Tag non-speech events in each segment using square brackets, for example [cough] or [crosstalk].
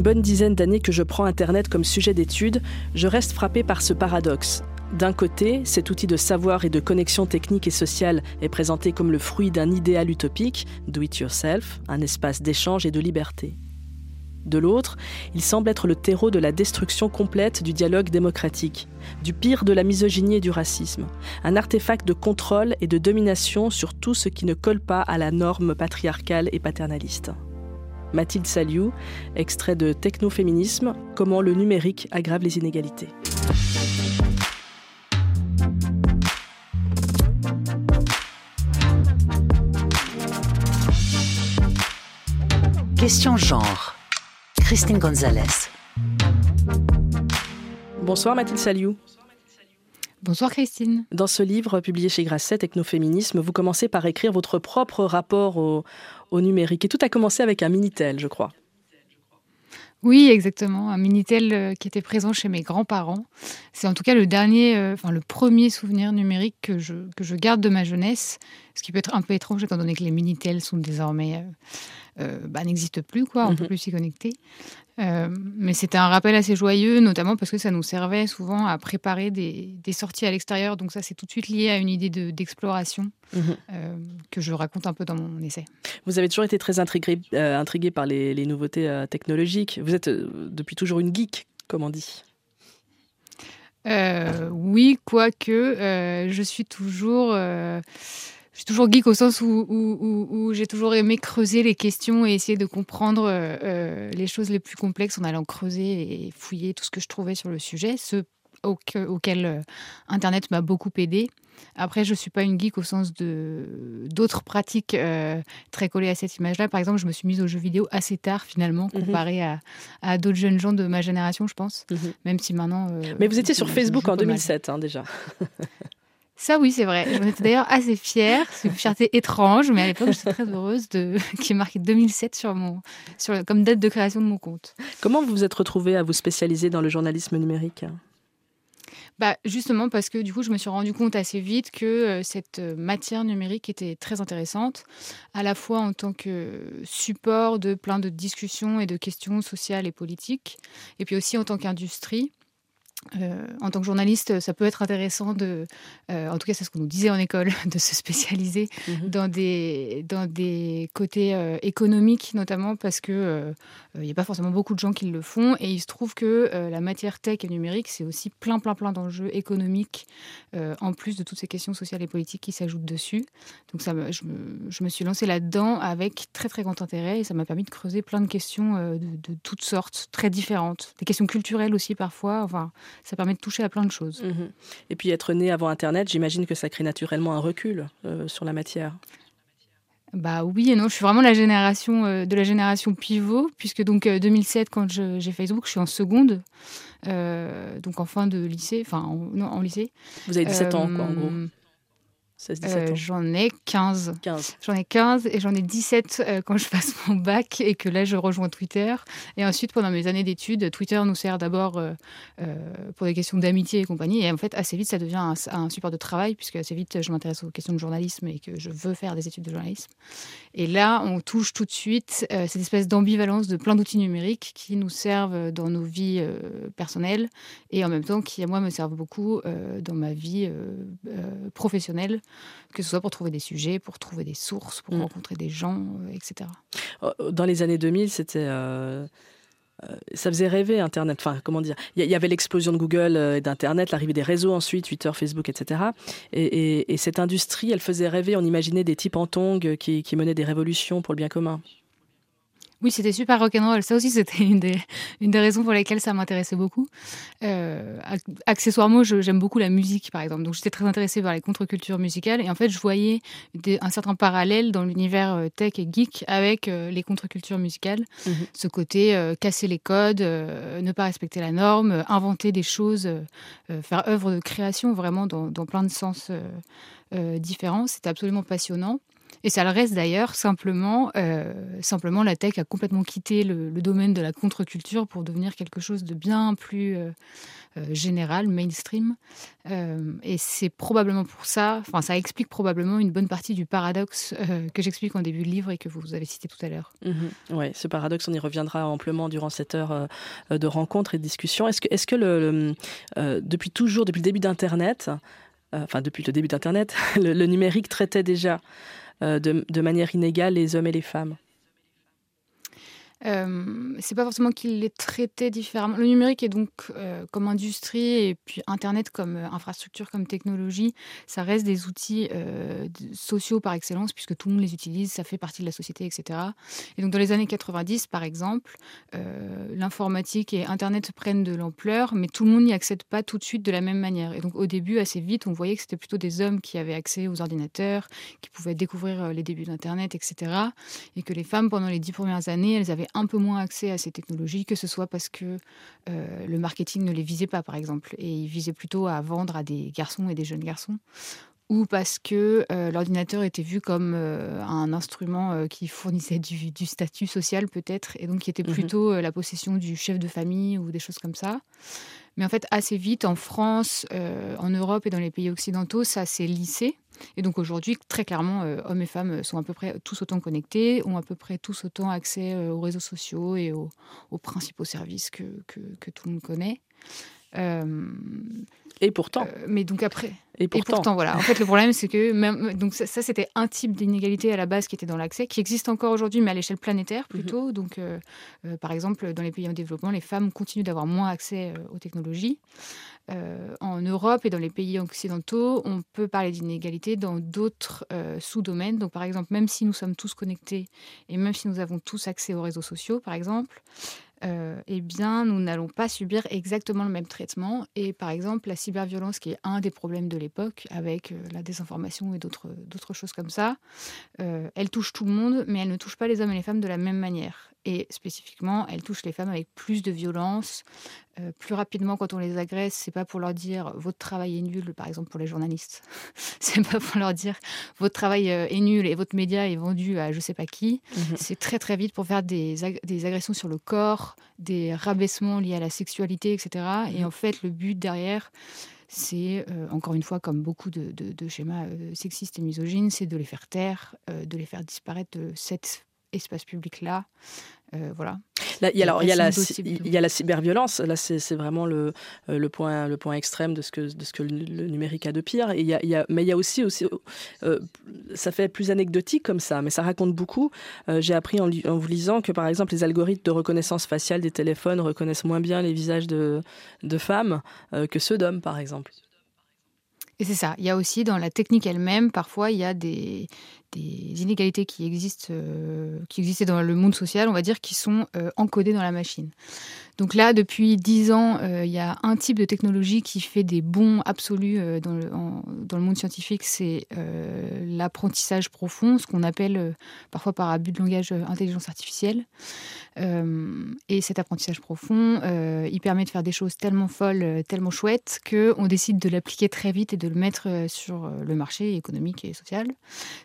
une bonne dizaine d'années que je prends Internet comme sujet d'étude, je reste frappé par ce paradoxe. D'un côté, cet outil de savoir et de connexion technique et sociale est présenté comme le fruit d'un idéal utopique, do it yourself, un espace d'échange et de liberté. De l'autre, il semble être le terreau de la destruction complète du dialogue démocratique, du pire de la misogynie et du racisme, un artefact de contrôle et de domination sur tout ce qui ne colle pas à la norme patriarcale et paternaliste. Mathilde Saliou, extrait de Technoféminisme, comment le numérique aggrave les inégalités. Question genre. Christine Gonzalez. Bonsoir Mathilde Saliou. Bonsoir Christine. Dans ce livre publié chez Grasset, Technoféminisme, vous commencez par écrire votre propre rapport au, au numérique. Et tout a commencé avec un Minitel, je crois. Oui, exactement. Un Minitel euh, qui était présent chez mes grands-parents. C'est en tout cas le dernier, euh, enfin le premier souvenir numérique que je, que je garde de ma jeunesse. Ce qui peut être un peu étrange étant donné que les Minitel sont désormais euh, bah, n'existent plus, quoi. On ne peut plus s'y connecter. Mais c'était un rappel assez joyeux, notamment parce que ça nous servait souvent à préparer des, des sorties à l'extérieur. Donc ça, c'est tout de suite lié à une idée d'exploration mhm. que je raconte un peu dans mon essai. Vous avez toujours été très intrigué, intrigué par les, les nouveautés technologiques. Vous êtes depuis toujours une geek, comme on dit. oui, quoique je suis toujours je suis toujours geek au sens où, j'ai toujours aimé creuser les questions et essayer de comprendre euh, euh, les choses les plus complexes en allant creuser et fouiller tout ce que je trouvais sur le sujet, ce auquel euh, Internet m'a beaucoup aidé. Après, je ne suis pas une geek au sens de d'autres pratiques très collées à cette image-là. Par exemple, je me suis mise aux jeux vidéo assez tard, finalement, mhm. comparé à, d'autres jeunes gens de ma génération, je pense. Mhm. Même si maintenant. Mais vous étiez sur Facebook en 2007, hein, déjà. [laughs] Ça, oui, c'est vrai. J'en étais d'ailleurs assez fière. C'est une fierté étrange, mais à l'époque, j'étais très heureuse de [laughs] qui ait marqué 2007 sur mon, sur, comme date de création de mon compte. Comment vous vous êtes retrouvée à vous spécialiser dans le journalisme numérique? Bah, justement parce que du coup, je me suis rendu compte assez vite que euh, cette matière numérique était très intéressante, à la fois en tant que support de plein de discussions et de questions sociales et politiques, et puis aussi en tant qu'industrie. Euh, en tant que journaliste, ça peut être intéressant de, euh, en tout cas c'est ce qu'on nous disait en école, [laughs] de se spécialiser mhm. dans, des, dans des côtés euh, économiques notamment parce que il n'y a pas forcément beaucoup de gens qui le font et il se trouve que la matière tech et numérique c'est aussi plein plein plein d'enjeux économiques en plus de toutes ces questions sociales et politiques qui s'ajoutent dessus. Donc ça, je, me, je me suis lancée là-dedans avec très très grand intérêt et ça m'a permis de creuser plein de questions de, de toutes sortes, très différentes, des questions culturelles aussi parfois. Enfin, ça permet de toucher à plein de choses. Mhm. Et puis être né avant Internet, j'imagine que ça crée naturellement un recul euh, sur la matière. Bah oui et non, je suis vraiment la génération euh, de la génération pivot, puisque donc 2007 euh, quand j'ai Facebook, je suis en seconde, donc en fin de lycée, enfin en, en lycée. Vous avez 17 ans quoi en gros. Euh, j'en ai 15. J'en ai 15 et j'en ai 17 euh, quand je passe mon bac et que là je rejoins Twitter. Et ensuite, pendant mes années d'études, Twitter nous sert d'abord euh, pour des questions d'amitié et compagnie. Et en fait, assez vite, ça devient un, un support de travail puisque assez vite, je m'intéresse aux questions de journalisme et que je veux faire des études de journalisme. Et là, on touche tout de suite cette espèce d'ambivalence de plein d'outils numériques qui nous servent dans nos vies personnelles et en même temps qui, à moi, me servent beaucoup dans ma vie professionnelle que ce soit pour trouver des sujets, pour trouver des sources, pour mm. rencontrer des gens, euh, etc. Oh, dans les années 2000, c'était euh, euh, ça faisait rêver Internet. Enfin, comment dire? Il y, avait l'explosion de Google et d'Internet, l'arrivée des réseaux ensuite, Twitter, Facebook, etc. Et, cette industrie, elle faisait rêver. On imaginait des types en tongs qui menaient des révolutions pour le bien commun. Oui, c'était super rock'n'roll. Ça aussi, c'était une des, une des raisons pour lesquelles ça m'intéressait beaucoup. Euh, accessoirement, j'aime beaucoup la musique, par exemple. Donc, j'étais très intéressée par les contre-cultures musicales. Et en fait, je voyais un certain parallèle dans l'univers euh, tech et geek avec euh, les contre-cultures musicales. Mhm. Ce côté euh, casser les codes, ne pas respecter la norme, inventer des choses, faire œuvre de création vraiment dans, dans plein de sens différents. C'était absolument passionnant. Et ça le reste d'ailleurs, simplement, euh, simplement la tech a complètement quitté le, domaine de la contre-culture pour devenir quelque chose de bien plus euh, euh, général, mainstream. et c'est probablement pour ça, enfin ça explique probablement une bonne partie du paradoxe que j'explique en début de livre et que vous avez cité tout à l'heure. Mhm. Oui, ce paradoxe, on y reviendra amplement durant cette heure de rencontre et de discussion. Est-ce que, est -ce que le, depuis toujours, depuis le début d'Internet, enfin depuis le début d'Internet, [laughs] le numérique traitait déjà de, de manière inégale les hommes et les femmes euh, c'est pas forcément qu'il les traitait différemment. Le numérique est donc euh, comme industrie et puis Internet comme euh, infrastructure, comme technologie, ça reste des outils sociaux par excellence puisque tout le monde les utilise, ça fait partie de la société, etc. Et donc dans les années 90, par exemple, l'informatique et Internet prennent de l'ampleur, mais tout le monde n'y accède pas tout de suite de la même manière. Et donc au début, assez vite, on voyait que c'était plutôt des hommes qui avaient accès aux ordinateurs, qui pouvaient découvrir les débuts d'Internet, etc. Et que les femmes, pendant les dix premières années, elles avaient un peu moins accès à ces technologies, que ce soit parce que euh, le marketing ne les visait pas, par exemple, et il visait plutôt à vendre à des garçons et des jeunes garçons, ou parce que euh, l'ordinateur était vu comme euh, un instrument qui fournissait du, statut social peut-être, et donc qui était mmh plutôt la possession du chef de famille ou des choses comme ça. Mais en fait, assez vite, en France, en Europe et dans les pays occidentaux, ça s'est lissé. Et donc aujourd'hui, très clairement, euh, hommes et femmes sont à peu près tous autant connectés, ont à peu près tous autant accès euh, aux réseaux sociaux et aux, principaux services que, que, tout le monde connaît. Euh, et pourtant. mais donc après. Et pourtant. voilà. En fait, le problème, c'est que même, donc ça, c'était un type d'inégalité à la base qui était dans l'accès, qui existe encore aujourd'hui, mais à l'échelle planétaire mhm. plutôt. Donc, par exemple, dans les pays en développement, les femmes continuent d'avoir moins accès aux technologies. Euh, en Europe et dans les pays occidentaux, on peut parler d'inégalité dans d'autres euh, sous-domaines. Donc, par exemple, même si nous sommes tous connectés et même si nous avons tous accès aux réseaux sociaux, par exemple, euh, eh bien, nous n'allons pas subir exactement le même traitement. Et par exemple, la cyberviolence, qui est un des problèmes de l'époque, avec la désinformation et d'autres choses comme ça, elle touche tout le monde, mais elle ne touche pas les hommes et les femmes de la même manière. Et spécifiquement, elle touche les femmes avec plus de violence, euh, plus rapidement quand on les agresse. C'est pas pour leur dire votre travail est nul, par exemple pour les journalistes. [laughs] c'est pas pour leur dire votre travail euh, est nul et votre média est vendu à je sais pas qui. Mhm. C'est très très vite pour faire des, des, agressions sur le corps, des rabaissements liés à la sexualité, etc. Et mhm. en fait, le but derrière, c'est, euh, encore une fois, comme beaucoup de, de, schémas sexistes et misogynes, c'est de les faire taire, de les faire disparaître de cette espace public-là. Euh, voilà. il, y a, alors, il, y a la, il y a la cyberviolence. Là, c'est vraiment le, euh, le, point, le point extrême de ce que, de ce que le, numérique a de pire. Et il y a, il y a, mais il y a aussi, aussi euh, ça fait plus anecdotique comme ça, mais ça raconte beaucoup. J'ai appris en, en, vous lisant que, par exemple, les algorithmes de reconnaissance faciale des téléphones reconnaissent moins bien les visages de, de femmes que ceux d'hommes, par exemple. Et c'est ça. Il y a aussi dans la technique elle-même, parfois, il y a des, des inégalités qui existent, euh, qui existaient dans le monde social, on va dire, qui sont euh, encodées dans la machine. Donc là, depuis dix ans, euh, il y a un type de technologie qui fait des bons absolus dans, le, dans, le, monde scientifique, c'est l'apprentissage profond, ce qu'on appelle parfois par abus de langage intelligence artificielle. et cet apprentissage profond, il permet de faire des choses tellement folles, tellement chouettes, qu'on décide de l'appliquer très vite et de le mettre sur le marché économique et social.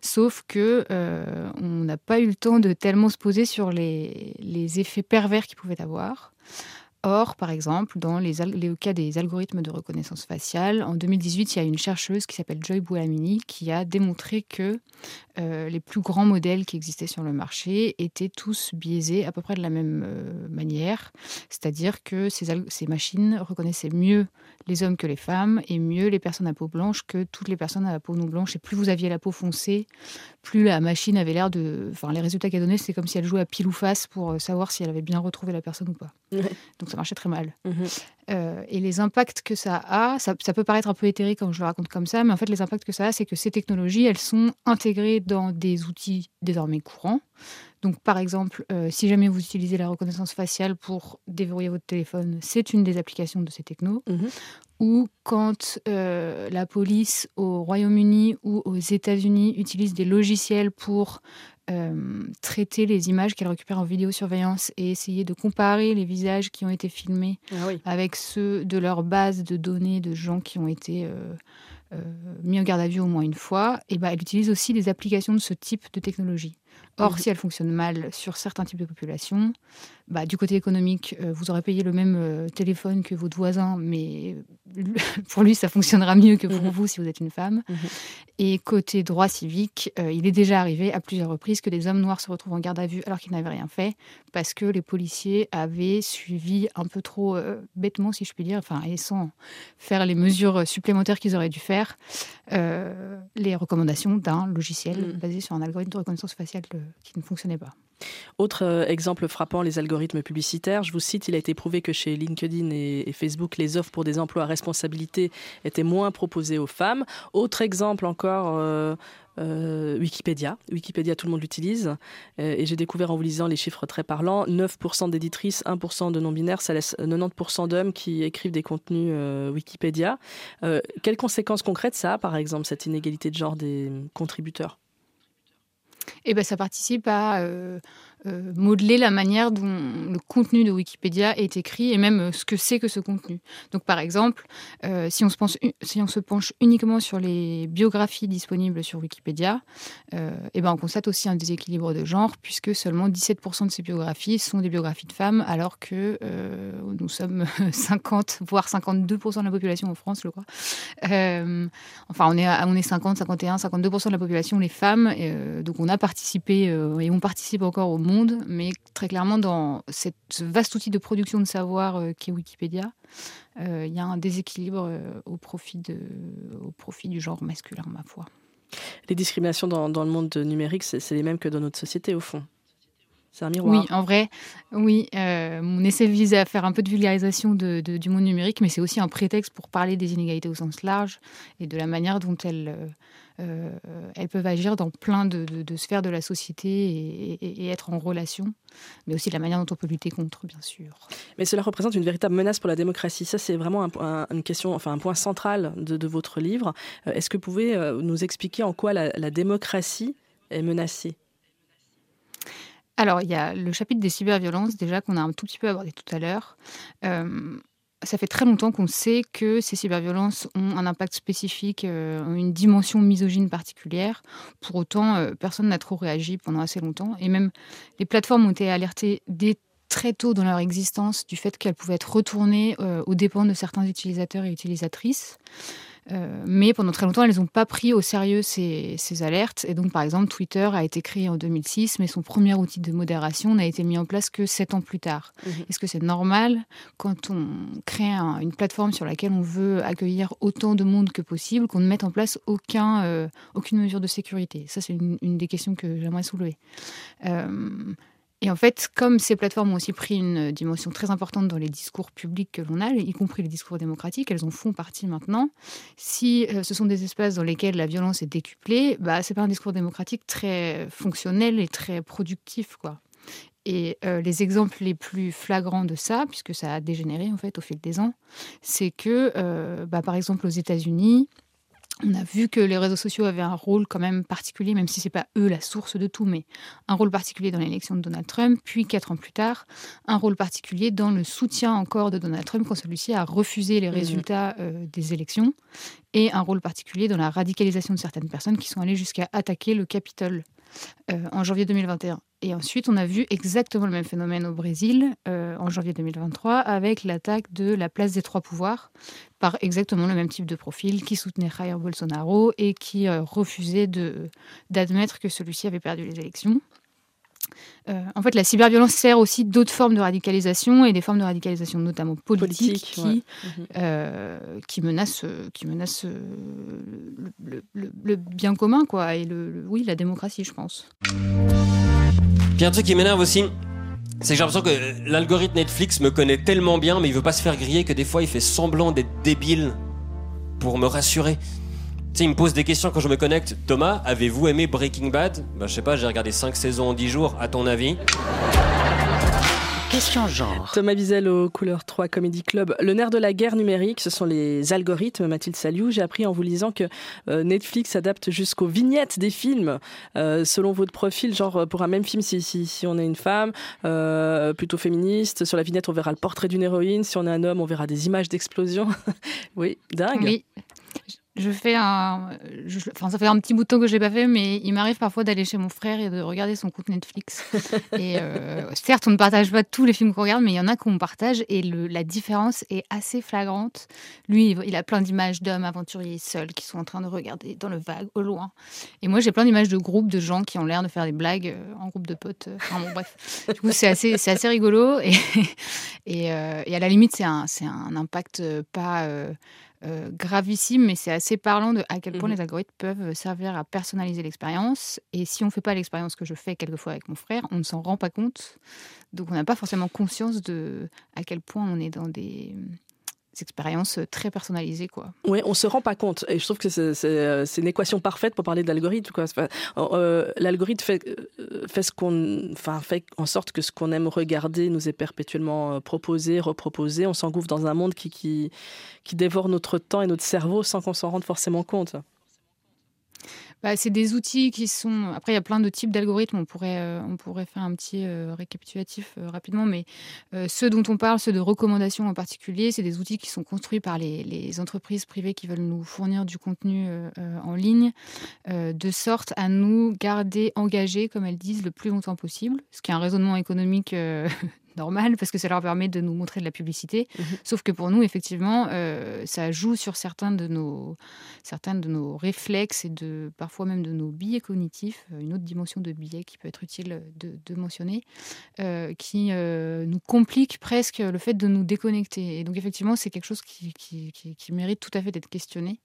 Sauf que euh, on n'a pas eu le temps de tellement se poser sur les, effets pervers qu'ils pouvaient avoir. Or, par exemple, dans les, les, cas des algorithmes de reconnaissance faciale, en 2018, il y a une chercheuse qui s'appelle Joy Boulamini qui a démontré que euh, les plus grands modèles qui existaient sur le marché étaient tous biaisés à peu près de la même euh, manière. C'est-à-dire que ces, ces, machines reconnaissaient mieux les hommes que les femmes et mieux les personnes à peau blanche que toutes les personnes à la peau non blanche. Et plus vous aviez la peau foncée, plus la machine avait l'air de... Enfin, les résultats qu'elle donnait, c'est comme si elle jouait à pile ou face pour euh, savoir si elle avait bien retrouvé la personne ou pas. Donc ça marchait très mal. Mhm. Euh, et les impacts que ça a, ça, peut paraître un peu éthérique quand je le raconte comme ça, mais en fait les impacts que ça a, c'est que ces technologies, elles sont intégrées dans des outils désormais courants. Donc par exemple, euh, si jamais vous utilisez la reconnaissance faciale pour déverrouiller votre téléphone, c'est une des applications de ces technos. Mhm. Ou quand euh, la police au Royaume-Uni ou aux États-Unis utilise des logiciels pour traiter les images qu'elle récupère en vidéosurveillance et essayer de comparer les visages qui ont été filmés ah avec ceux de leur base de données de gens qui ont été mis en garde à vue au moins une fois, et ben, elle utilise aussi des applications de ce type de technologie. Or, mhm. si elle fonctionne mal sur certains types de populations, bah, du côté économique, euh, vous aurez payé le même euh, téléphone que votre voisin, mais [laughs] pour lui, ça fonctionnera mieux que pour mhm. vous si vous êtes une femme. Mhm. Et côté droit civique, euh, il est déjà arrivé à plusieurs reprises que des hommes noirs se retrouvent en garde à vue alors qu'ils n'avaient rien fait, parce que les policiers avaient suivi un peu trop bêtement, si je puis dire, enfin, et sans faire les mesures supplémentaires qu'ils auraient dû faire, les recommandations d'un logiciel basé sur un algorithme de reconnaissance faciale qui ne fonctionnait pas. Autre euh, exemple frappant, les algorithmes publicitaires. Je vous cite, il a été prouvé que chez LinkedIn et, Facebook, les offres pour des emplois à responsabilité étaient moins proposées aux femmes. Autre exemple encore, euh, euh, Wikipédia. Wikipédia, tout le monde l'utilise. et j'ai découvert en vous lisant les chiffres très parlants, 9% d'éditrices, 1% de non-binaires, ça laisse 90% d'hommes qui écrivent des contenus Wikipédia. quelles conséquences concrètes ça a, par exemple, cette inégalité de genre des contributeurs? Eh ben, ça participe à euh, euh, modeler la manière dont le contenu de Wikipédia est écrit et même euh, ce que c'est que ce contenu. Donc, par exemple, si, on se penche, si on se penche uniquement sur les biographies disponibles sur Wikipédia, eh ben, on constate aussi un déséquilibre de genre, puisque seulement 17% de ces biographies sont des biographies de femmes, alors que nous sommes [laughs] 50, voire 52% de la population en France, je crois. enfin, on est 50, 51, 52% de la population, les femmes. donc, on a participé et on participe encore au monde mais très clairement, dans cette, ce vaste outil de production de savoir euh, qui est Wikipédia, euh, il y a un déséquilibre euh, au, profit de, au profit du genre masculin, ma foi. Les discriminations dans, dans le monde numérique, c'est les mêmes que dans notre société, au fond. C'est un miroir. Oui, en vrai, oui. mon essai vise à faire un peu de vulgarisation de, du monde numérique, mais c'est aussi un prétexte pour parler des inégalités au sens large et de la manière dont elles, euh, elles peuvent agir dans plein de, sphères de la société et, être en relation, mais aussi la manière dont on peut lutter contre, bien sûr. Mais cela représente une véritable menace pour la démocratie. Ça, c'est vraiment un, une question, enfin un point central de, votre livre. Euh, est-ce que vous pouvez euh, nous expliquer en quoi la, démocratie est menacée? Alors, il y a le chapitre des cyberviolences, déjà, qu'on a un tout petit peu abordé tout à l'heure ça fait très longtemps qu'on sait que ces cyberviolences ont un impact spécifique, euh, une dimension misogyne particulière. Pour autant, euh, personne n'a trop réagi pendant assez longtemps. Et même les plateformes ont été alertées dès très tôt dans leur existence du fait qu'elles pouvaient être retournées euh, aux dépens de certains utilisateurs et utilisatrices. Euh, mais pendant très longtemps, elles n'ont pas pris au sérieux ces, alertes. Et donc, par exemple, Twitter a été créé en 2006, mais son premier outil de modération n'a été mis en place que sept ans plus tard. Mhm. Est-ce que c'est normal quand on crée une plateforme sur laquelle on veut accueillir autant de monde que possible qu'on ne mette en place aucun, euh, aucune mesure de sécurité? Ça, c'est une, une, des questions que j'aimerais soulever. Euh, et en fait, comme ces plateformes ont aussi pris une dimension très importante dans les discours publics que l'on a, y compris les discours démocratiques, elles en font partie maintenant. Si euh, ce sont des espaces dans lesquels la violence est décuplée, bah, c'est pas un discours démocratique très fonctionnel et très productif, quoi. Et euh, les exemples les plus flagrants de ça, puisque ça a dégénéré en fait au fil des ans, c'est que, euh, bah, par exemple, aux États-Unis, on a vu que les réseaux sociaux avaient un rôle quand même particulier, même si ce n'est pas eux la source de tout, mais un rôle particulier dans l'élection de Donald Trump, puis quatre ans plus tard, un rôle particulier dans le soutien encore de Donald Trump quand celui-ci a refusé les mmh résultats euh, des élections, et un rôle particulier dans la radicalisation de certaines personnes qui sont allées jusqu'à attaquer le Capitole euh, en janvier 2021. Et ensuite, on a vu exactement le même phénomène au Brésil euh, en janvier 2023 avec l'attaque de la place des trois pouvoirs par exactement le même type de profil qui soutenait Jair Bolsonaro et qui euh, refusait d'admettre que celui-ci avait perdu les élections. Euh, en fait, la cyberviolence sert aussi d'autres formes de radicalisation et des formes de radicalisation notamment politique, qui, mhm. qui menacent, qui menacent le, le, bien commun quoi, et le, oui, la démocratie, je pense. Puis un truc qui m'énerve aussi, c'est que j'ai l'impression que l'algorithme Netflix me connaît tellement bien, mais il veut pas se faire griller que des fois il fait semblant d'être débile pour me rassurer. Tu sais, il me pose des questions quand je me connecte. Thomas, avez-vous aimé Breaking Bad? Bah, je sais pas, j'ai regardé 5 saisons en 10 jours, à ton avis? Question genre. Thomas Wiesel au Couleur 3 Comedy Club. Le nerf de la guerre numérique, ce sont les algorithmes, Mathilde Saliou. J'ai appris en vous lisant que euh, Netflix adapte jusqu'aux vignettes des films euh, selon votre profil. Genre, pour un même film, si, si, si on est une femme euh, plutôt féministe, sur la vignette, on verra le portrait d'une héroïne. Si on est un homme, on verra des images d'explosion. [laughs] oui, dingue. Oui je fais un. enfin, ça fait un petit bout de temps que je l'ai pas fait, mais il m'arrive parfois d'aller chez mon frère et de regarder son compte Netflix. [laughs] et euh, certes, on ne partage pas tous les films qu'on regarde, mais il y en a qu'on partage et le, la différence est assez flagrante. Lui, il a plein d'images d'hommes aventuriers seuls qui sont en train de regarder dans le vague au loin. Et moi, j'ai plein d'images de groupes de gens qui ont l'air de faire des blagues euh, en groupe de potes. Enfin, bon, bref. Du coup, c'est assez, assez rigolo et, [laughs] et, euh, et, à la limite, c'est un, un impact pas. Euh, gravissime, mais c'est assez parlant de à quel point mmh les algorithmes peuvent servir à personnaliser l'expérience. Et si on ne fait pas l'expérience que je fais quelquefois avec mon frère, on ne s'en rend pas compte. Donc on n'a pas forcément conscience de à quel point on est dans des expériences très personnalisées. Quoi. Oui, on se rend pas compte. Et je trouve que c'est euh, une équation parfaite pour parler d'algorithme. Euh, l'algorithme fait, euh, fait, en sorte que ce qu'on aime regarder nous est perpétuellement proposé, reproposé. On s'engouffre dans un monde qui dévore notre temps et notre cerveau sans qu'on s'en rende forcément compte. Bah, c'est des outils qui sont. Après, il y a plein de types d'algorithmes. On pourrait, euh, faire un petit euh, récapitulatif euh, rapidement, mais ceux dont on parle, ceux de recommandations en particulier, c'est des outils qui sont construits par les, entreprises privées qui veulent nous fournir du contenu en ligne, de sorte à nous garder engagés, comme elles disent, le plus longtemps possible, ce qui est un raisonnement économique normal parce que ça leur permet de nous montrer de la publicité. Mhm. Sauf que pour nous, effectivement, euh, ça joue sur certains de nos, certains de nos réflexes et de parfois même de nos biais cognitifs, euh, une autre dimension de biais qui peut être utile de, mentionner, euh, qui nous complique presque le fait de nous déconnecter. Et donc effectivement, c'est quelque chose qui, qui, qui, mérite tout à fait d'être questionné.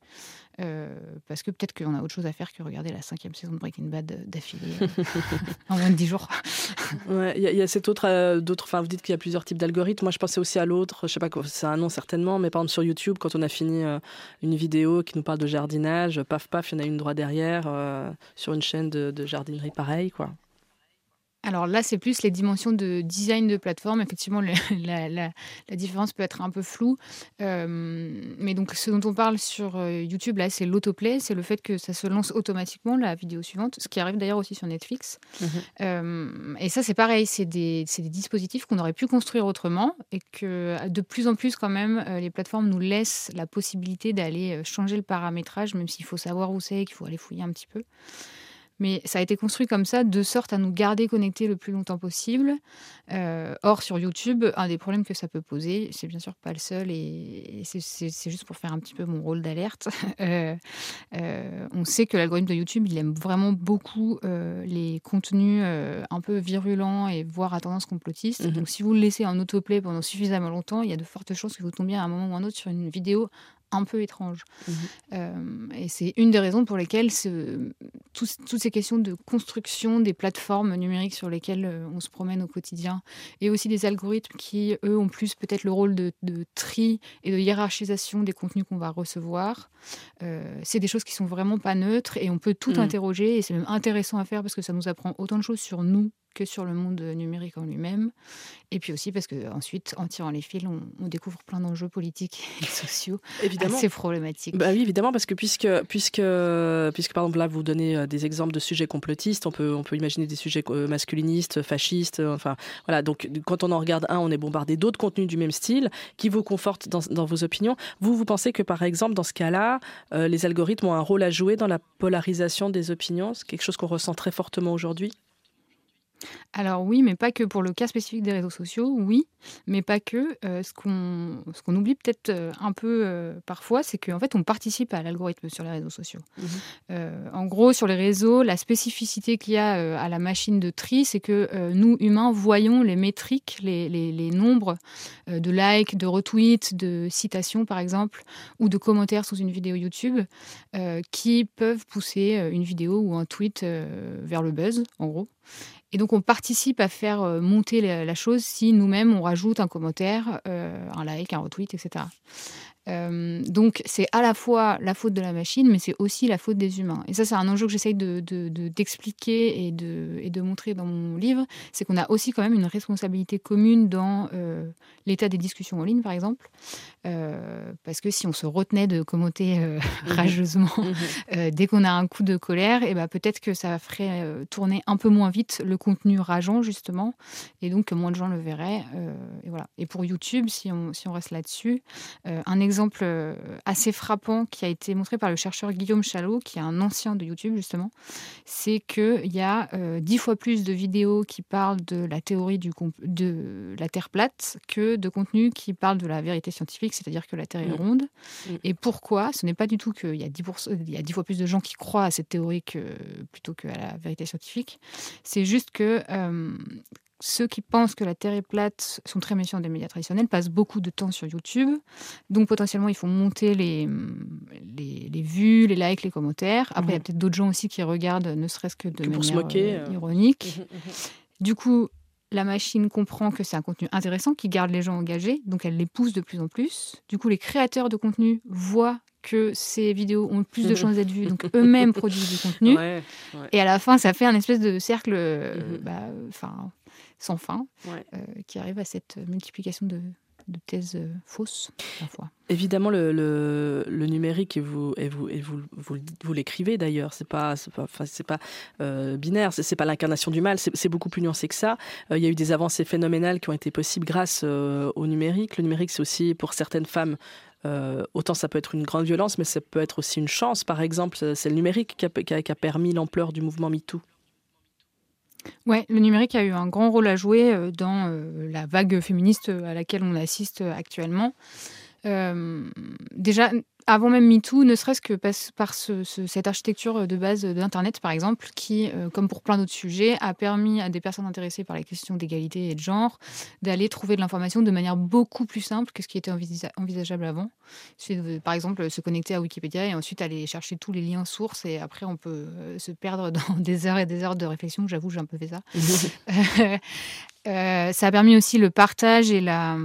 Parce que peut-être qu'on a autre chose à faire que regarder la cinquième saison de Breaking Bad d'affilée [laughs] en moins de dix jours. [laughs] Il y, y, a cette autre, d'autres, vous dites qu'il y a plusieurs types d'algorithmes. Moi, je pensais aussi à l'autre. Je sais pas, c'est un nom certainement, mais par exemple sur YouTube, quand on a fini euh, une vidéo qui nous parle de jardinage, paf paf, il y en a une droit derrière euh, sur une chaîne de, de jardinerie pareil, quoi. Alors là, c'est plus les dimensions de design de plateforme. Effectivement, [laughs] la, différence peut être un peu floue. Euh, mais donc, ce dont on parle sur euh, YouTube, là, c'est l'autoplay. C'est le fait que ça se lance automatiquement, la vidéo suivante, ce qui arrive d'ailleurs aussi sur Netflix. Mhm. Euh, et ça, c'est pareil. C'est des, des, dispositifs qu'on aurait pu construire autrement et que de plus en plus, quand même, les plateformes nous laissent la possibilité d'aller changer le paramétrage, même s'il faut savoir où c'est, qu'il faut aller fouiller un petit peu. Mais ça a été construit comme ça, de sorte à nous garder connectés le plus longtemps possible. Euh, or, sur YouTube, un des problèmes que ça peut poser, c'est bien sûr pas le seul, et, c'est juste pour faire un petit peu mon rôle d'alerte. [laughs] Euh, euh, on sait que l'algorithme de YouTube, il aime vraiment beaucoup les contenus un peu virulents et voire à tendance complotiste. Mhm. Donc, si vous le laissez en autoplay pendant suffisamment longtemps, il y a de fortes chances que vous tombiez à un moment ou un autre sur une vidéo un peu étrange. Mhm. Euh, et c'est une des raisons pour lesquelles ce, toutes ces questions de construction des plateformes numériques sur lesquelles euh, on se promène au quotidien, et aussi des algorithmes qui, eux, ont plus peut-être le rôle de, tri et de hiérarchisation des contenus qu'on va recevoir, euh, c'est des choses qui sont vraiment pas neutres et on peut tout mhm. interroger, et c'est même intéressant à faire parce que ça nous apprend autant de choses sur nous que sur le monde numérique en lui-même. Et puis aussi parce que ensuite, en tirant les fils, on, découvre plein d'enjeux politiques [laughs] et sociaux évidemment. assez problématiques. Bah oui, évidemment, parce que puisque, puisque, puisque par exemple là, vous donnez euh, des exemples de sujets complotistes, on peut, on peut imaginer des sujets euh, masculinistes, fascistes, euh, enfin voilà. Donc quand on en regarde un, on est bombardé d'autres contenus du même style qui vous confortent dans, dans, vos opinions. Vous, vous pensez que par exemple, dans ce cas-là, les algorithmes ont un rôle à jouer dans la polarisation des opinions? C'est quelque chose qu'on ressent très fortement aujourd'hui? Alors oui, mais pas que pour le cas spécifique des réseaux sociaux, oui, mais pas que. Euh, ce qu'on ce qu'on oublie peut-être euh, un peu euh, parfois, c'est qu'en fait, on participe à l'algorithme sur les réseaux sociaux. Mmh en gros, sur les réseaux, la spécificité qu'il y a à la machine de tri, c'est que nous, humains, voyons les métriques, les, les nombres de likes, de retweets, de citations, par exemple, ou de commentaires sous une vidéo YouTube, qui peuvent pousser une vidéo ou un tweet vers le buzz, en gros. Et donc on participe à faire euh, monter la, chose si nous-mêmes on rajoute un commentaire, euh, un like, un retweet, etc. Euh, donc c'est à la fois la faute de la machine, mais c'est aussi la faute des humains. Et ça, c'est un enjeu que j'essaye d'expliquer de, et, de, et de montrer dans mon livre, c'est qu'on a aussi quand même une responsabilité commune dans euh, l'état des discussions en ligne, par exemple. Euh, parce que si on se retenait de commenter mhm. rageusement mhm. dès qu'on a un coup de colère, et eh ben peut-être que ça ferait tourner un peu moins vite le contenu rageant, justement, et donc moins de gens le verraient. et, voilà. et pour YouTube, si on, si on reste là-dessus, un exemple exemple euh, assez frappant qui a été montré par le chercheur Guillaume Chalot, qui est un ancien de YouTube justement, c'est qu'il y a euh, dix fois plus de vidéos qui parlent de la théorie du de la Terre plate que de contenus qui parlent de la vérité scientifique, c'est-à-dire que la Terre est mm. ronde. Mm. Et pourquoi? Ce n'est pas du tout qu'il y, a 10 il y a 10 fois plus de gens qui croient à cette théorie que, plutôt qu'à la vérité scientifique. C'est juste que euh, ceux qui pensent que la Terre est plate sont très méfiants des médias traditionnels, passent beaucoup de temps sur YouTube. Donc potentiellement, il faut monter les, les, vues, les likes, les commentaires. Après, il y a mhm. peut-être d'autres gens aussi qui regardent, ne serait-ce que de manière euh, euh. ironique. Mhm, mhm. Du coup, la machine comprend que c'est un contenu intéressant qui garde les gens engagés, donc elle les pousse de plus en plus. Du coup, les créateurs de contenu voient que ces vidéos ont plus de chances d'être vues, donc [laughs] eux-mêmes produisent du contenu. Et à la fin, ça fait un espèce de cercle, euh, bah, enfin, sans fin, euh, qui arrive à cette multiplication de, thèses euh, fausses parfois. Évidemment, le, le, numérique, et vous, et vous, et vous, vous, l'écrivez d'ailleurs, c'est pas, pas, c'est pas euh, binaire, c'est pas l'incarnation du mal, c'est beaucoup plus nuancé que ça. il y a eu des avancées phénoménales qui ont été possibles grâce au numérique. Le numérique, c'est aussi pour certaines femmes autant ça peut être une grande violence, mais ça peut être aussi une chance. Par exemple, c'est le numérique qui a, qui a permis l'ampleur du mouvement MeToo. Ouais, le numérique a eu un grand rôle à jouer euh, dans euh, la vague féministe à laquelle on assiste actuellement. Euh, déjà, avant même MeToo, ne serait-ce que par, cette architecture de base d'Internet, par exemple, qui, euh, comme pour plein d'autres sujets, a permis à des personnes intéressées par les questions d'égalité et de genre d'aller trouver de l'information de manière beaucoup plus simple que ce qui était envisageable avant. par exemple, se connecter à Wikipédia et ensuite aller chercher tous les liens sources et après on peut euh, se perdre [laughs] dans des heures et des heures de réflexion. J'avoue, j'ai un peu fait ça. [laughs] [laughs] Euh, ça a permis aussi le partage et la,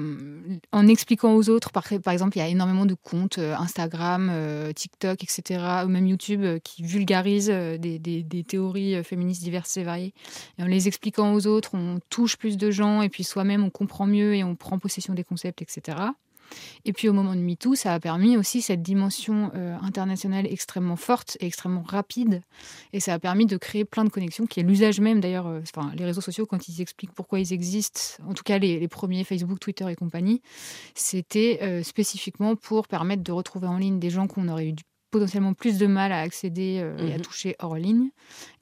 en expliquant aux autres. Par, exemple, il y a énormément de comptes euh, Instagram, euh, TikTok, etc., ou même YouTube qui vulgarisent des, des, des, théories féministes diverses et variées. Et en les expliquant aux autres, on touche plus de gens et puis soi-même on comprend mieux et on prend possession des concepts, etc. Et puis au moment de MeToo, ça a permis aussi cette dimension euh, internationale extrêmement forte et extrêmement rapide. Et ça a permis de créer plein de connexions, qui est l'usage même d'ailleurs, euh, enfin, les réseaux sociaux, quand ils expliquent pourquoi ils existent, en tout cas les, premiers Facebook, Twitter et compagnie, c'était euh, spécifiquement pour permettre de retrouver en ligne des gens qu'on aurait eu du potentiellement plus de mal à accéder euh, et à mhm. toucher hors ligne.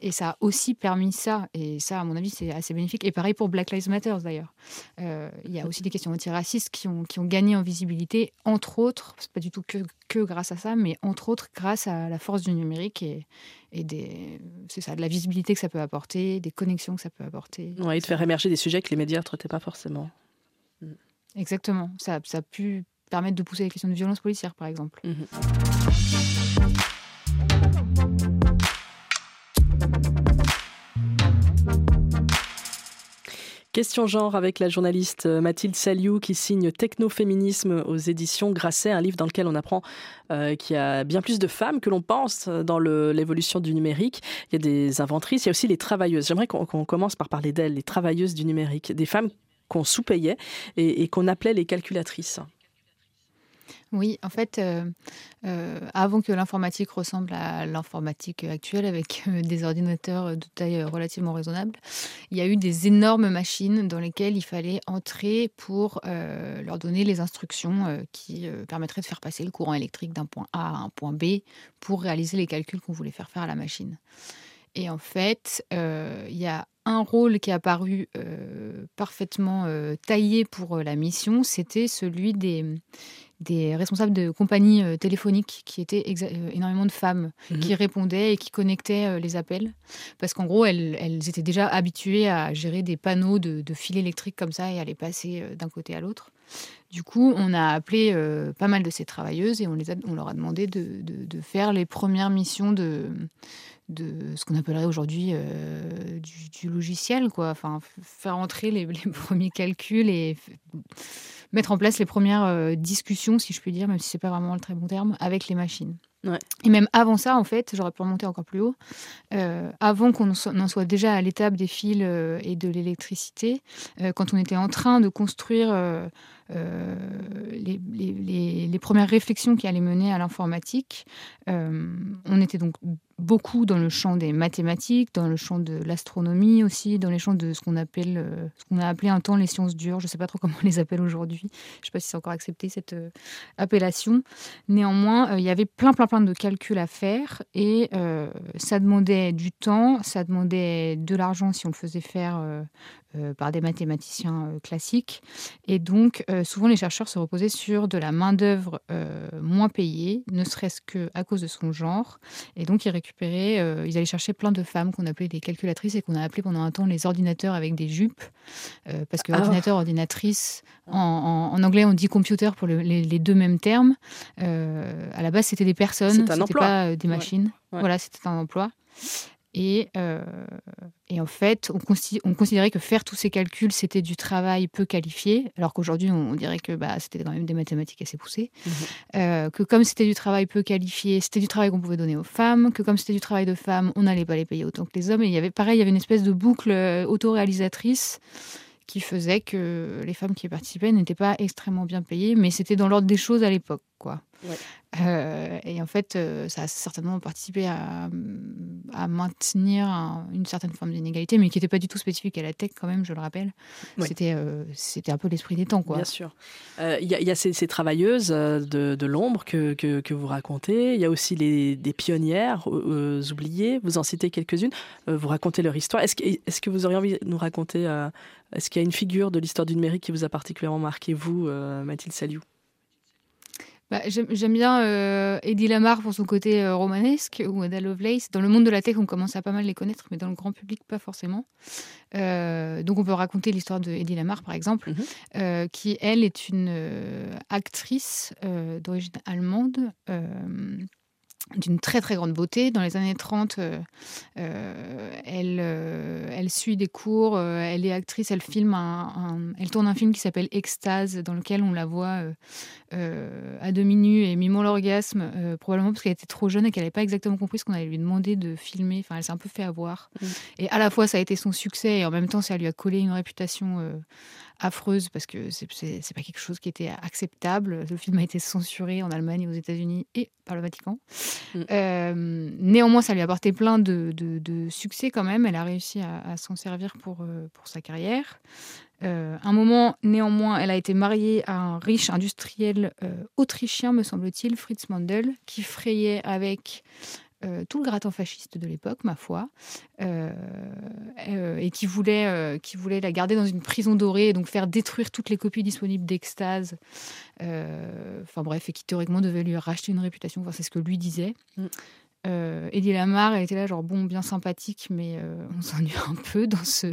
Et ça a aussi permis ça. Et ça, à mon avis, c'est assez bénéfique. Et pareil pour Black Lives Matter, d'ailleurs. Euh, il y a aussi des questions antiracistes qui ont, qui ont gagné en visibilité, entre autres, c'est pas du tout que, que grâce à ça, mais entre autres grâce à la force du numérique et, et des, c'est ça, de la visibilité que ça peut apporter, des connexions que ça peut apporter. Oui, de faire émerger des sujets que les médias ne traitaient pas forcément. Exactement. Ça, ça a pu permettre de pousser les questions de violence policière, par exemple. Mhm. Question genre avec la journaliste Mathilde Saliou qui signe Technoféminisme aux éditions Grasset, un livre dans lequel on apprend euh, qu'il y a bien plus de femmes que l'on pense dans l'évolution du numérique. Il y a des inventrices, il y a aussi les travailleuses. J'aimerais qu'on commence par parler d'elles, les travailleuses du numérique, des femmes qu'on sous-payait et qu'on appelait les calculatrices. Oui, en fait, euh, euh, avant que l'informatique ressemble à l'informatique actuelle avec euh, des ordinateurs de taille relativement raisonnable, il y a eu des énormes machines dans lesquelles il fallait entrer pour leur donner les instructions qui permettraient de faire passer le courant électrique d'un point A à un point B pour réaliser les calculs qu'on voulait faire faire à la machine. Et en fait, il y a un rôle qui est apparu parfaitement taillé pour la mission, c'était celui des, des responsables de compagnies euh, téléphoniques qui étaient euh, énormément de femmes mhm. qui répondaient et qui connectaient euh, les appels. Parce qu'en gros, elles, étaient déjà habituées à gérer des panneaux de, fils électriques comme ça et à les passer d'un côté à l'autre. Du coup, on a appelé pas mal de ces travailleuses et on, les on leur a demandé de, de, faire les premières missions de, de ce qu'on appellerait aujourd'hui du, logiciel, quoi. Enfin, faire entrer les, [laughs] les, premiers calculs et mettre en place les premières discussions, si je puis dire, même si c'est pas vraiment le très bon terme, avec les machines. Et même avant ça, en fait, j'aurais pu remonter encore plus haut, euh, avant qu'on en soit déjà à l'étape des fils euh, et de l'électricité, euh, quand on était en train de construire les, les, premières réflexions qui allaient mener à l'informatique, on était donc beaucoup dans le champ des mathématiques, dans le champ de l'astronomie aussi, dans les champs de ce qu'on appelle, euh, ce qu'on a appelé un temps les sciences dures. Je ne sais pas trop comment on les appelle aujourd'hui. Je ne sais pas si c'est encore accepté cette euh, appellation. Néanmoins, euh, il y avait plein, plein, plein de calculs à faire et ça demandait du temps, ça demandait de l'argent si on le faisait faire euh, par des mathématiciens euh, classiques. Et donc, euh, souvent, les chercheurs se reposaient sur de la main-d'œuvre moins payée, ne serait-ce qu'à cause de son genre. Et donc, ils récupéraient, ils allaient chercher plein de femmes qu'on appelait des calculatrices et qu'on a appelées pendant un temps les ordinateurs avec des jupes. parce que ah. ordinateur, ordinatrice, en, anglais, on dit computer pour les, deux mêmes termes. à la base, c'était des personnes, c'était pas des machines. Voilà, c'était un emploi. Et, euh, et, en fait, on, on, considérait que faire tous ces calculs, c'était du travail peu qualifié, alors qu'aujourd'hui, on, dirait que bah, c'était quand même des mathématiques assez poussées. Mmh euh, que comme c'était du travail peu qualifié, c'était du travail qu'on pouvait donner aux femmes, que comme c'était du travail de femmes, on n'allait pas les payer autant que les hommes. Et il y avait pareil, il y avait une espèce de boucle euh, autoréalisatrice qui faisait que les femmes qui participaient n'étaient pas extrêmement bien payées, mais c'était dans l'ordre des choses à l'époque. quoi. Euh, et en fait, euh, ça a certainement participé à, maintenir une certaine forme d'inégalité, mais qui n'était pas du tout spécifique à la tech, quand même, je le rappelle. C'était, euh, c'était un peu l'esprit des temps. Quoi. Bien sûr. Il y, a ces, travailleuses de, de l'ombre que, que, vous racontez. Il y a aussi les, des pionnières oubliées. Vous en citez quelques-unes. vous racontez leur histoire. Est-ce que, est que vous auriez envie de nous raconter Est-ce qu'il y a une figure de l'histoire du numérique qui vous a particulièrement marqué, vous, Mathilde Saliou? Bah, J'aime bien euh, Eddie Lamar pour son côté euh, romanesque ou Ada Lovelace. Dans le monde de la tech, on commence à pas mal les connaître, mais dans le grand public, pas forcément. Euh, donc, on peut raconter l'histoire de Eddie Lamar, par exemple, mhm. qui, elle, est une actrice d'origine allemande d'une très très grande beauté. Dans les années 30, euh, euh, elle, euh, elle suit des cours, elle est actrice, elle filme un, elle tourne un film qui s'appelle Extase, dans lequel on la voit à demi nue et mimant l'orgasme, probablement parce qu'elle était trop jeune et qu'elle n'avait pas exactement compris ce qu'on allait lui demander de filmer. Enfin, elle s'est un peu fait avoir. Mmh. Et à la fois, ça a été son succès et en même temps, ça lui a collé une réputation affreuse parce que c'est pas quelque chose qui était acceptable. Le film a été censuré en Allemagne et aux États-Unis et par le Vatican. Mm. Euh, néanmoins, ça lui a apporté plein de, de, succès quand même. Elle a réussi à, s'en servir pour, euh, pour sa carrière. Euh, un moment, néanmoins, elle a été mariée à un riche industriel autrichien, me semble-t-il, Fritz Mandel, qui frayait avec euh, tout le gratin fasciste de l'époque, ma foi, euh, euh, et qui voulait, qui voulait la garder dans une prison dorée, et donc faire détruire toutes les copies disponibles d'Extase. Enfin bref, et qui théoriquement devait lui racheter une réputation. Enfin, c'est ce que lui disait. Mm. Euh, Eddie Lamar, elle était là, genre, bon, bien sympathique, mais euh, on s'ennuie un peu dans ce,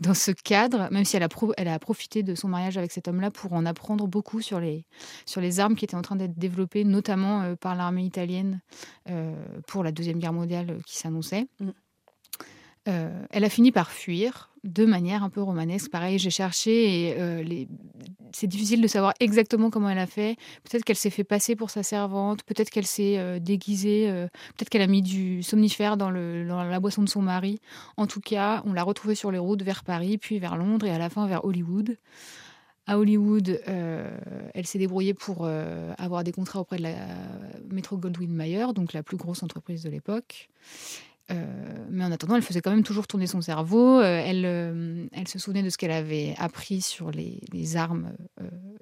dans ce cadre, même si elle a, elle a profité de son mariage avec cet homme-là pour en apprendre beaucoup sur les, sur les armes qui étaient en train d'être développées, notamment euh, par l'armée italienne pour la Deuxième Guerre mondiale qui s'annonçait. Mm. Euh, elle a fini par fuir de manière un peu romanesque. Pareil, j'ai cherché et euh, c'est difficile de savoir exactement comment elle a fait. Peut-être qu'elle s'est fait passer pour sa servante, peut-être qu'elle s'est euh, déguisée, peut-être qu'elle a mis du somnifère dans, la boisson de son mari. En tout cas, on l'a retrouvée sur les routes vers Paris, puis vers Londres et à la fin vers Hollywood. À Hollywood, elle s'est débrouillée pour avoir des contrats auprès de la Metro Goldwyn Mayer, donc la plus grosse entreprise de l'époque. Euh, mais en attendant, elle faisait quand même toujours tourner son cerveau. Euh, elle, euh, elle se souvenait de ce qu'elle avait appris sur les, armes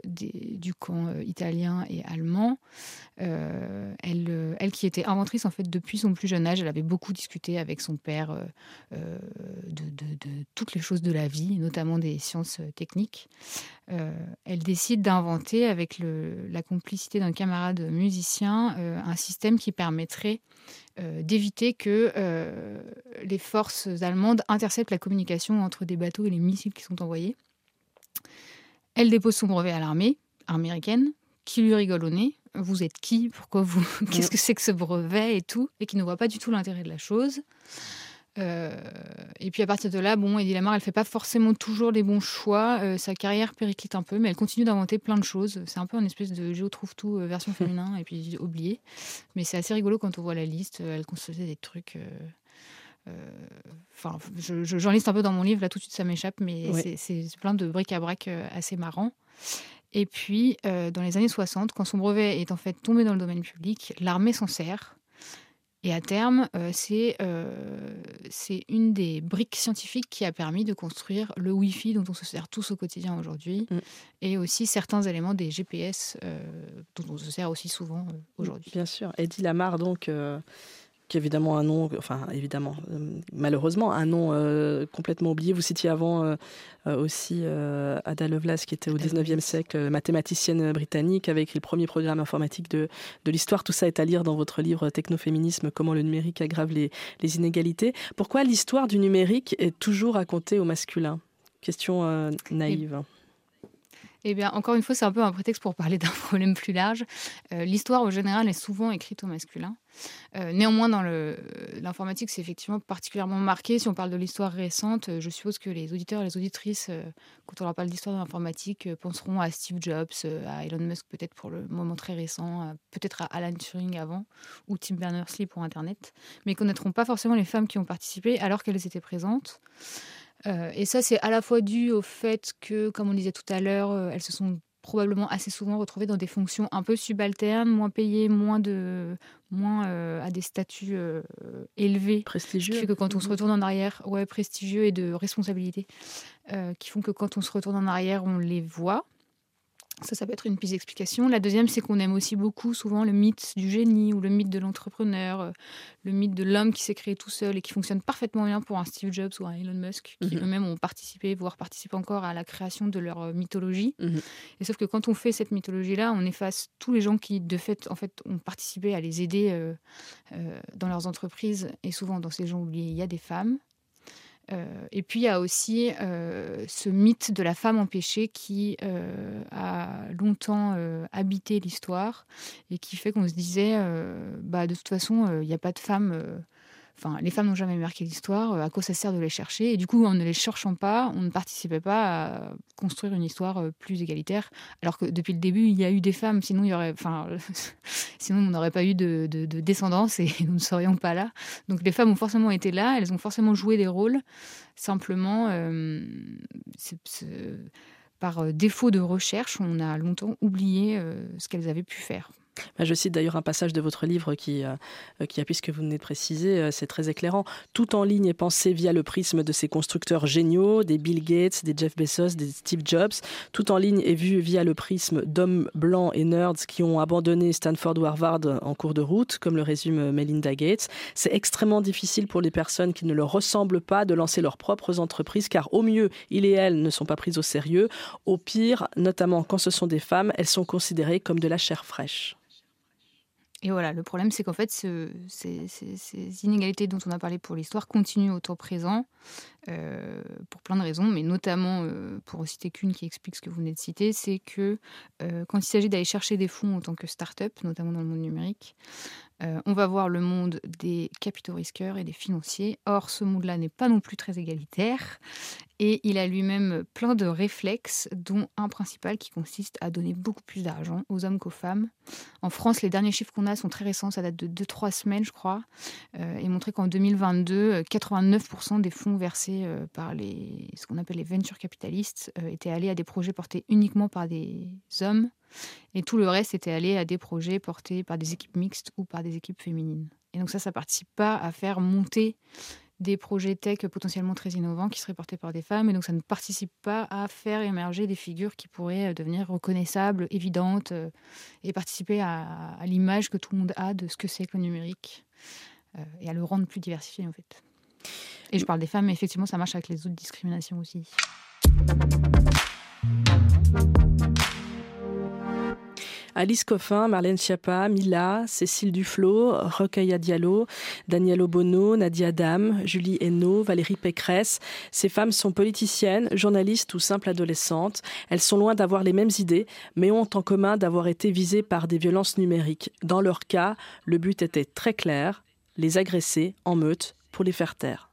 du camp italien et allemand. elle, elle qui était inventrice en fait depuis son plus jeune âge, elle avait beaucoup discuté avec son père de, toutes les choses de la vie, notamment des sciences techniques. elle décide d'inventer avec la complicité d'un camarade musicien un système qui permettrait euh, d'éviter que euh, les forces allemandes interceptent la communication entre des bateaux et les missiles qui sont envoyés. Elle dépose son brevet à l'armée. américaine qui lui rigole au nez. Vous êtes qui? Pourquoi vous? [laughs] Qu'est-ce que c'est que ce brevet et tout? Et qui ne voit pas du tout l'intérêt de la chose. Euh, et puis à partir de là, bon, Eddie Lamar, elle fait pas forcément toujours les bons choix. Euh, sa carrière périclite un peu, mais elle continue d'inventer plein de choses. C'est un peu une espèce de Géo trouve tout euh, version [laughs] féminin et puis oublié. Mais c'est assez rigolo quand on voit la liste. Elle construisait des trucs. Enfin, j'en liste un peu dans mon livre là tout de suite, ça m'échappe, mais c'est plein de bric-à-brac assez marrant. Et puis, dans les années 60, quand son brevet est en fait tombé dans le domaine public, l'armée s'en sert et à terme, euh, euh, c'est une des briques scientifiques qui a permis de construire le Wi-Fi dont on se sert tous au quotidien aujourd'hui, mm. et aussi certains éléments des GPS euh, dont on se sert aussi souvent aujourd'hui. Bien sûr. Eddie Lamar, donc qui est évidemment un nom, enfin évidemment, euh, malheureusement, un nom euh, complètement oublié. Vous citiez avant euh, aussi Ada Lovelace, qui était au 19e siècle, mathématicienne britannique, avait écrit le premier programme informatique de, de l'histoire. Tout ça est à lire dans votre livre Technoféminisme, comment le numérique aggrave les, les inégalités. Pourquoi l'histoire du numérique est toujours racontée au masculin? Question naïve. Eh bien, encore une fois, c'est un peu un prétexte pour parler d'un [laughs] problème plus large. Euh, l'histoire, au général, est souvent écrite au masculin. Euh, néanmoins, dans l'informatique, c'est effectivement particulièrement marqué. Si on parle de l'histoire récente, euh, je suppose que les auditeurs et les auditrices, quand on leur parle d'histoire de l'informatique, penseront à Steve Jobs, à Elon Musk peut-être pour le moment très récent, peut-être à Alan Turing avant, ou Tim Berners-Lee pour Internet, mais connaîtront pas forcément les femmes qui ont participé alors qu'elles étaient présentes. Euh, et ça, c'est à la fois dû au fait que, comme on disait tout à l'heure, euh, elles se sont probablement assez souvent retrouvées dans des fonctions un peu subalternes, moins payées, moins, de, moins euh, à des statuts élevés. Prestigieux. Qui fait que quand on se retourne en arrière, ouais, prestigieux et de responsabilité, qui font que quand on se retourne en arrière, on les voit. Ça, ça peut être une piste d'explication. La deuxième, c'est qu'on aime aussi beaucoup souvent le mythe du génie ou le mythe de l'entrepreneur, euh, le mythe de l'homme qui s'est créé tout seul et qui fonctionne parfaitement bien pour un Steve Jobs ou un Elon Musk, qui mhm. eux-mêmes ont participé, voire participent encore à la création de leur euh, mythologie. Mhm. Et sauf que quand on fait cette mythologie-là, on efface tous les gens qui, de fait, en fait, ont participé à les aider euh, dans leurs entreprises. Et souvent, dans ces gens oubliés, il y a des femmes. Euh, et puis il y a aussi euh, ce mythe de la femme empêchée qui euh, a longtemps habité l'histoire et qui fait qu'on se disait, bah, de toute façon, il n'y a pas de femme Enfin, les femmes n'ont jamais marqué l'histoire. Euh, à quoi ça sert de les chercher? Et du coup, en ne les cherchant pas, on ne participait pas à construire une histoire euh, plus égalitaire. Alors que depuis le début, il y a eu des femmes. Sinon, il y aurait, enfin, [laughs] sinon on n'aurait pas eu de, descendance et [laughs] nous ne serions pas là. Donc, les femmes ont forcément été là. Elles ont forcément joué des rôles. Simplement, euh, par défaut de recherche, on a longtemps oublié ce qu'elles avaient pu faire. Bah, je cite d'ailleurs un passage de votre livre qui, euh, qui appuie ce que vous venez de préciser, euh, c'est très éclairant. Tout en ligne est pensé via le prisme de ces constructeurs géniaux, des Bill Gates, des Jeff Bezos, des Steve Jobs. Tout en ligne est vu via le prisme d'hommes blancs et nerds qui ont abandonné Stanford ou Harvard en cours de route, comme le résume Melinda Gates. C'est extrêmement difficile pour les personnes qui ne leur ressemblent pas de lancer leurs propres entreprises, car au mieux, ils et elles ne sont pas prises au sérieux. Au pire, notamment quand ce sont des femmes, elles sont considérées comme de la chair fraîche. Et voilà, le problème, c'est qu'en fait, ces, inégalités dont on a parlé pour l'histoire continuent au temps présent, euh, pour plein de raisons, mais notamment, euh, pour citer qu'une qui explique ce que vous venez de citer, c'est que euh, quand il s'agit d'aller chercher des fonds en tant que start-up, notamment dans le monde numérique, on va voir le monde des capitaux risqueurs et des financiers. Or, ce monde-là n'est pas non plus très égalitaire. Et il a lui-même plein de réflexes, dont un principal qui consiste à donner beaucoup plus d'argent aux hommes qu'aux femmes. En France, les derniers chiffres qu'on a sont très récents, ça date de 2-3 semaines, je crois, euh, et montré qu'en 2022, 89% des fonds versés euh, par les, ce qu'on appelle les venture capitalistes euh, étaient allés à des projets portés uniquement par des hommes, et tout le reste était allé à des projets portés par des équipes mixtes ou par des équipes féminines. Et donc ça, ça participe pas à faire monter des projets tech potentiellement très innovants qui seraient portés par des femmes. Et donc, ça ne participe pas à faire émerger des figures qui pourraient euh, devenir reconnaissables, évidentes, euh, et participer à, l'image que tout le monde a de ce que c'est que le numérique, euh, et à le rendre plus diversifié, en fait. Et je parle des femmes, mais effectivement, ça marche avec les autres discriminations aussi. Alice Coffin, Marlène Schiappa, Mila, Cécile Duflo, Rokhaya Diallo, Daniel Obono, Nadia Dam, Julie Hainaut, Valérie Pécresse. Ces femmes sont politiciennes, journalistes ou simples adolescentes. Elles sont loin d'avoir les mêmes idées, mais ont en commun d'avoir été visées par des violences numériques. Dans leur cas, le but était très clair, les agresser en meute pour les faire taire.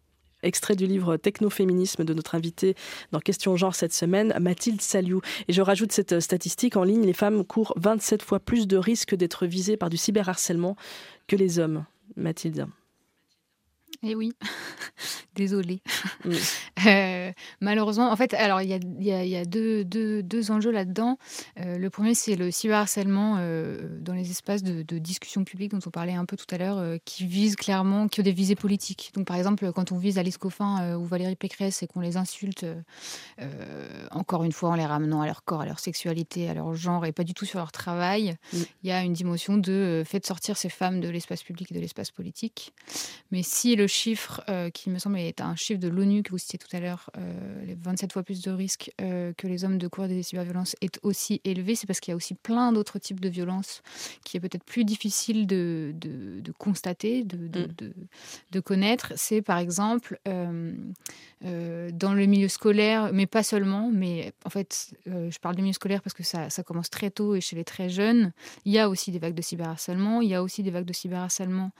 Extrait du livre Technoféminisme de notre invitée dans Question Genre cette semaine, Mathilde Saliou. Et je rajoute cette statistique en ligne, les femmes courent 27 fois plus de risques d'être visées par du cyberharcèlement que les hommes. Mathilde. Eh oui, [laughs] désolée. [laughs] Euh, malheureusement, en fait, alors il y a, deux, deux, enjeux là-dedans. Euh, le premier, c'est le cyberharcèlement euh, dans les espaces de, discussion publique dont on parlait un peu tout à l'heure, qui visent clairement, qui ont des visées politiques. Donc, par exemple, quand on vise Alice Coffin ou Valérie Pécresse et qu'on les insulte, encore une fois, en les ramenant à leur corps, à leur sexualité, à leur genre et pas du tout sur leur travail, mm. il y a une dimension de fait de sortir ces femmes de l'espace public et de l'espace politique. Mais si le chiffre euh, qui me semble est un chiffre de l'ONU que vous citiez tout à l'heure, euh, les 27 fois plus de risques euh, que les hommes de courir des cyberviolences est aussi élevé, c'est parce qu'il y a aussi plein d'autres types de violences qui est peut-être plus difficile de, de, constater, de, de, mm. de connaître. C'est par exemple dans le milieu scolaire, mais pas seulement, mais en fait, je parle du milieu scolaire parce que ça, ça, commence très tôt et chez les très jeunes. Il y a aussi des vagues de cyberharcèlement, il y a aussi des vagues de cyberharcèlement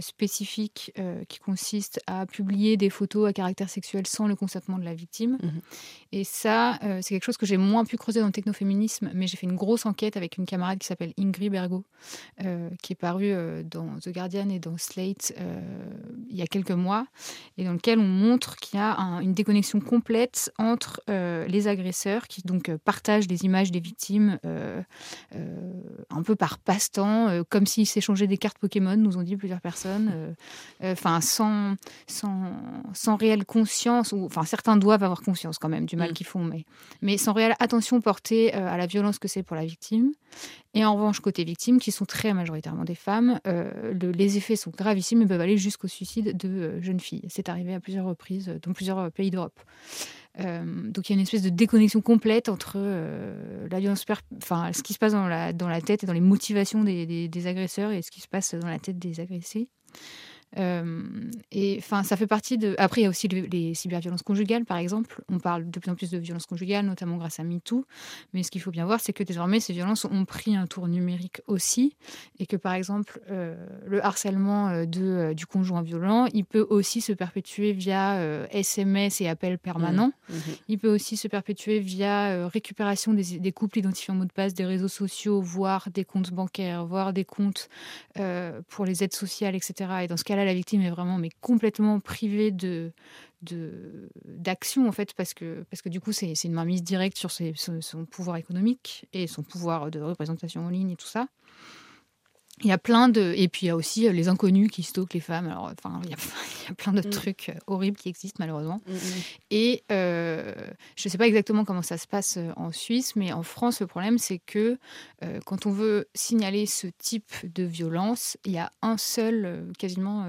spécifiques qui consistent consiste à publier des photos à caractère sexuel sans le consentement de la victime. Mhm. Et ça, euh, c'est quelque chose que j'ai moins pu creuser dans le technoféminisme, mais j'ai fait une grosse enquête avec une camarade qui s'appelle Ingrid Bergo, euh, qui est parue euh, dans The Guardian et dans Slate il y a quelques mois, et dans lequel on montre qu'il y a une déconnexion complète entre les agresseurs qui donc partagent des images des victimes un peu par passe-temps, comme s'ils s'échangeaient des cartes Pokémon, nous ont dit plusieurs personnes, enfin sans sans, sans, réelle conscience, ou enfin certains doivent avoir conscience quand même du mal mm. qu'ils font, mais, mais sans réelle attention portée euh, à la violence que c'est pour la victime. Et en revanche, côté victime, qui sont très majoritairement des femmes, euh, les effets sont gravissimes et peuvent aller jusqu'au suicide de euh, jeunes filles. C'est arrivé à plusieurs reprises dans plusieurs pays d'Europe. donc il y a une espèce de déconnexion complète entre la violence, enfin ce qui se passe dans la, dans la tête et dans les motivations des, des agresseurs et ce qui se passe dans la tête des agressés. Euh, et enfin, ça fait partie de. Après, il y a aussi les, cyberviolences conjugales, par exemple. On parle de plus en plus de violences conjugales, notamment grâce à MeToo. Mais ce qu'il faut bien voir, c'est que désormais, ces violences ont pris un tour numérique aussi, et que par exemple, euh, le harcèlement euh, de, du conjoint violent, il peut aussi se perpétuer via SMS et appels permanents. Mmh. Mmh. Il peut aussi se perpétuer via récupération des, des, couples identifiés en mot de passe des réseaux sociaux, voire des comptes bancaires, voire des comptes pour les aides sociales, etc. Et dans ce cas la victime est vraiment mais complètement privée de d'action en fait parce que parce que du coup c'est une mainmise directe sur son pouvoir économique et son pouvoir de représentation en ligne et tout ça il y a plein de et puis il y a aussi euh, les inconnus qui stockent les femmes. Alors enfin il y a, [laughs] il y a plein de mm. trucs euh, horribles qui existent malheureusement. Mm, mm. Et euh, je ne sais pas exactement comment ça se passe en Suisse, mais en France le problème c'est que quand on veut signaler ce type de violence, il y a un seul quasiment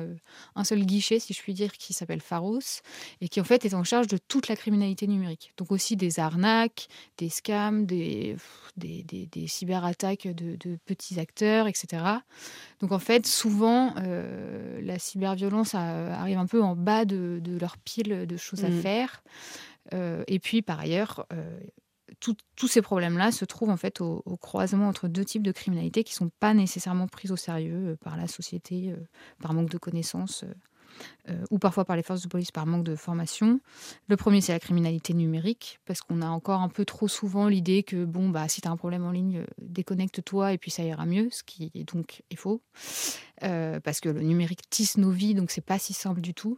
un seul guichet si je puis dire qui s'appelle Pharos et qui en fait est en charge de toute la criminalité numérique. Donc aussi des arnaques, des scams, des des, des, des cyberattaques de, de petits acteurs, etc. Donc en fait, souvent, euh, la cyberviolence arrive un peu en bas de, leur pile de choses à mm. faire. Euh, et puis par ailleurs, euh, tous ces problèmes-là se trouvent en fait au, croisement entre deux types de criminalité qui ne sont pas nécessairement prises au sérieux par la société, par manque de connaissances. Euh, ou parfois par les forces de police par manque de formation. Le premier, c'est la criminalité numérique, parce qu'on a encore un peu trop souvent l'idée que, bon, bah, si tu as un problème en ligne, euh, déconnecte-toi et puis ça ira mieux, ce qui est donc faux. Euh, parce que le numérique tisse nos vies, donc c'est pas si simple du tout.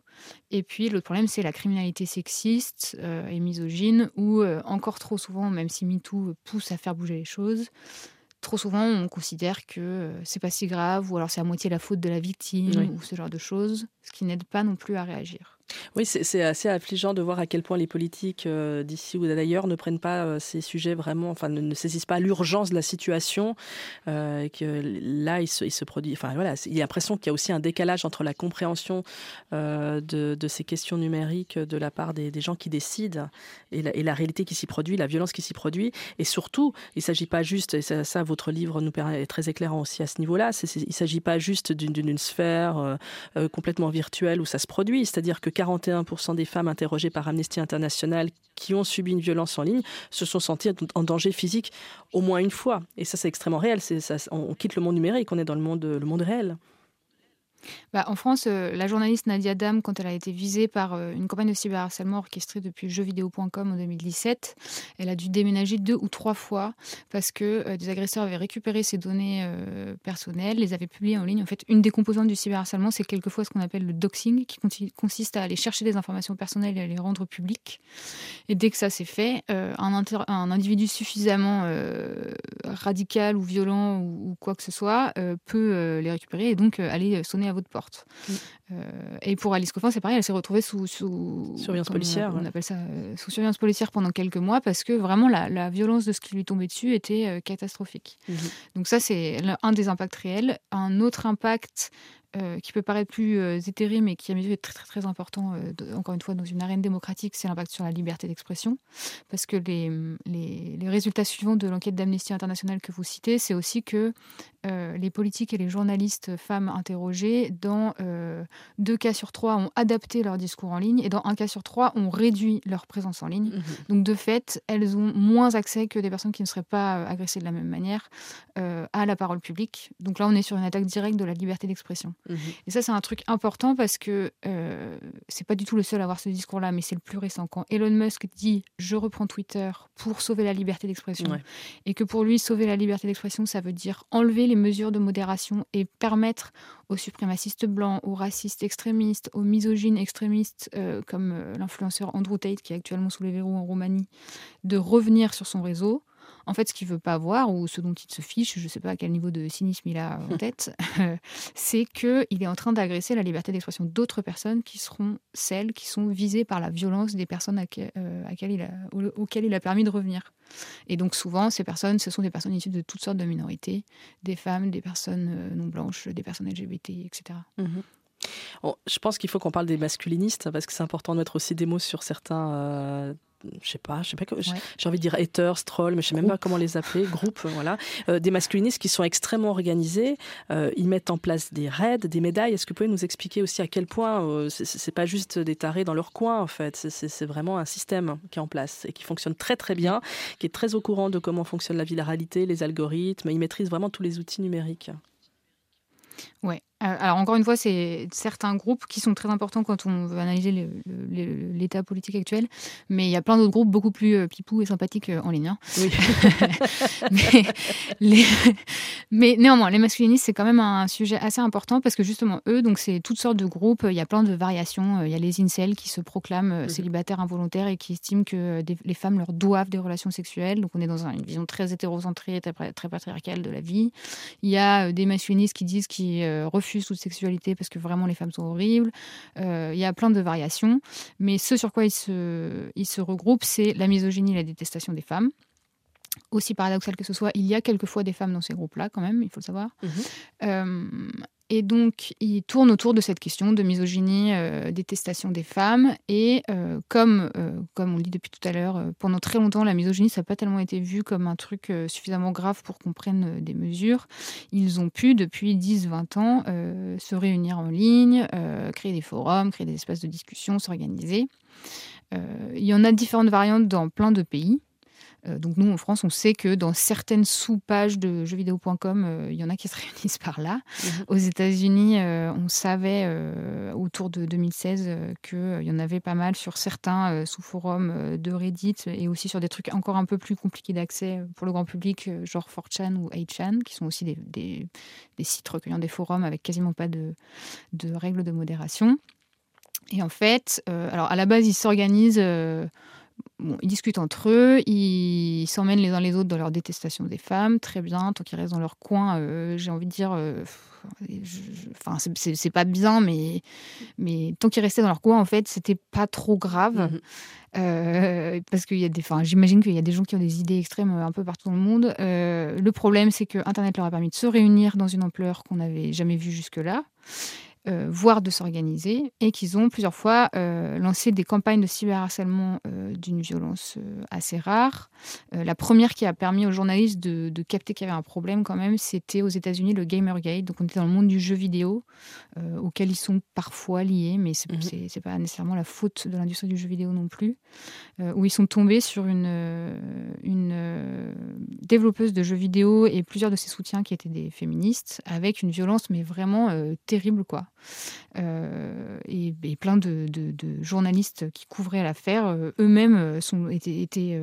Et puis l'autre problème, c'est la criminalité sexiste et misogyne, où encore trop souvent, même si MeToo pousse à faire bouger les choses, trop souvent, on considère que euh, c'est pas si grave, ou alors c'est à moitié la faute de la victime, ou ce genre de choses, ce qui n'aide pas non plus à réagir. Oui, c'est assez affligeant de voir à quel point les politiques euh, d'ici ou d'ailleurs ne prennent pas euh, ces sujets vraiment, enfin ne, saisissent pas l'urgence de la situation. Euh, que là, il se, produit. Enfin voilà, il y a l'impression qu'il y a aussi un décalage entre la compréhension de, ces questions numériques de la part des, gens qui décident et la, réalité qui s'y produit, la violence qui s'y produit. Et surtout, il ne s'agit pas juste, et ça, votre livre nous est très éclairant aussi à ce niveau-là, il ne s'agit pas juste d'une sphère complètement virtuelle où ça se produit. C'est-à-dire que 41% des femmes interrogées par Amnesty International qui ont subi une violence en ligne se sont senties en danger physique au moins une fois. Et ça, c'est extrêmement réel. Ça, on quitte le monde numérique, on est dans le monde, le monde réel. Bah, en France, euh, la journaliste Nadia Dam, quand elle a été visée par euh, une campagne de cyberharcèlement orchestrée depuis jeuxvideo.com en 2017, elle a dû déménager deux ou trois fois parce que euh, des agresseurs avaient récupéré ses données personnelles, les avaient publiées en ligne. En fait, une des composantes du cyberharcèlement, c'est quelquefois ce qu'on appelle le doxing, qui consiste à aller chercher des informations personnelles et à les rendre publiques. Et dès que ça s'est fait, un, individu suffisamment radical ou violent ou, ou, quoi que ce soit peut les récupérer et donc aller sonner à votre porte. Mm. Euh, et pour Alice Coffin, c'est pareil, elle s'est retrouvée sous, sous surveillance policière. On, appelle ça euh, sous surveillance policière pendant quelques mois parce que vraiment la, violence de ce qui lui tombait dessus était euh, catastrophique. Mm-hmm. Donc ça, c'est un des impacts réels. Un autre impact euh, qui peut paraître plus euh, éthéré, mais qui à mes yeux est très très, très important, euh, encore une fois, dans une arène démocratique, c'est l'impact sur la liberté d'expression. Parce que les, les, les résultats suivants de l'enquête d'Amnesty International que vous citez, c'est aussi que les politiques et les journalistes femmes interrogées, dans deux cas sur trois, ont adapté leur discours en ligne, et dans un cas sur trois, ont réduit leur présence en ligne. Mmh Donc de fait, elles ont moins accès que des personnes qui ne seraient pas agressées de la même manière à la parole publique. Donc là, on est sur une attaque directe de la liberté d'expression. Mhm. Et ça, c'est un truc important parce que euh, c'est pas du tout le seul à avoir ce discours-là, mais c'est le plus récent. Quand Elon Musk dit je reprends Twitter pour sauver la liberté d'expression, et que pour lui, sauver la liberté d'expression, ça veut dire enlever mesures de modération et permettre aux suprémacistes blancs, aux racistes extrémistes, aux misogynes extrémistes, euh, comme euh, l'influenceur Andrew Tate, qui est actuellement sous les verrous en Roumanie, de revenir sur son réseau en fait, ce qu'il veut pas voir ou ce dont il se fiche, je ne sais pas à quel niveau de cynisme il a en [laughs] tête, c'est qu'il est en train d'agresser la liberté d'expression d'autres personnes qui seront celles qui sont visées par la violence des personnes à euh, il a, auxquelles il a permis de revenir. Et donc souvent, ces personnes, ce sont des personnes issues de toutes sortes de minorités, des femmes, des personnes euh, non blanches, des personnes LGBT, etc. Mmh je pense qu'il faut qu'on parle des masculinistes parce que c'est important de mettre aussi des mots sur certains euh, je sais pas, je sais pas, j'ai envie de dire haters, trolls, mais je sais même pas comment les appeler, groupes, voilà, euh, des masculinistes qui sont extrêmement organisés. Euh, ils mettent en place des raids, des médailles. Est-ce que vous pouvez nous expliquer aussi à quel point euh, c'est pas juste des tarés dans leur coin en fait, c'est vraiment un système qui est en place et qui fonctionne très très bien, qui est très au courant de comment fonctionne la viralité, les algorithmes. Ils maîtrisent vraiment tous les outils numériques. Ouais, euh, alors encore une fois, c'est certains groupes qui sont très importants quand on veut analyser l'état politique actuel, mais il y a plein d'autres groupes beaucoup plus euh, pipou et sympathiques euh, en ligne. Hein. [laughs] mais, néanmoins, les masculinistes, c'est quand même un sujet assez important parce que justement, eux, donc c'est toutes sortes de groupes, il y a plein de variations. Il y a les incels qui se proclament célibataires involontaires et qui estiment que les femmes leur doivent des relations sexuelles. Donc on est dans une vision très hétérocentrée, très, très patriarcale de la vie. Il y a des masculinistes qui disent qu'ils refusent toute sexualité parce que vraiment les femmes sont horribles. Euh, il y a plein de variations. Mais ce sur quoi ils se, ils se regroupent, c'est la misogynie et la détestation des femmes aussi paradoxal que ce soit, il y a quelquefois des femmes dans ces groupes-là, quand même, il faut le savoir. Mhm. Euh, et donc, il tourne autour de cette question de misogynie, euh, détestation des femmes. Et euh, comme, euh, comme on le dit depuis tout à l'heure, pendant très longtemps, la misogynie, ça n'a pas tellement été vu comme un truc suffisamment grave pour qu'on prenne des mesures. Ils ont pu, depuis 10-20 ans, se réunir en ligne, créer des forums, créer des espaces de discussion, s'organiser. il y en a différentes variantes dans plein de pays. Euh, donc nous, en France, on sait que dans certaines sous-pages de jeuxvideo.com, euh, il y en a qui se [laughs] réunissent par là. Mhm. Aux États-Unis, euh, on savait autour de 2016 qu'il y en avait pas mal sur certains sous-forums de Reddit et aussi sur des trucs encore un peu plus compliqués d'accès pour le grand public, genre 4chan ou 8chan, qui sont aussi des, sites recueillant des forums avec quasiment pas de, de règles de modération. Et en fait, alors à la base, ils s'organisent ils discutent entre eux, ils s'emmènent les uns les autres dans leur détestation des femmes, très bien, tant qu'ils restent dans leur coin, euh, j'ai envie de dire, euh, enfin, c'est pas bien, mais, mais tant qu'ils restaient dans leur coin, en fait, c'était pas trop grave. Mhm. Euh, parce qu'il y a des, enfin, j'imagine qu'il y a des gens qui ont des idées extrêmes un peu partout dans le monde. le problème, c'est que Internet leur a permis de se réunir dans une ampleur qu'on n'avait jamais vue jusque-là. Euh, voire de s'organiser, et qu'ils ont plusieurs fois euh, lancé des campagnes de cyberharcèlement euh, d'une violence assez rare. la première qui a permis aux journalistes de, de capter qu'il y avait un problème quand même, c'était aux États-Unis le Gamergate. Donc on était dans le monde du jeu vidéo, auquel ils sont parfois liés, mais c'est n'est mhm. pas nécessairement la faute de l'industrie du jeu vidéo non plus, où ils sont tombés sur une, une développeuse de jeux vidéo et plusieurs de ses soutiens qui étaient des féministes, avec une violence mais vraiment terrible quoi. Euh, et, plein de, journalistes qui couvraient l'affaire euh, eux-mêmes euh, sont étaient,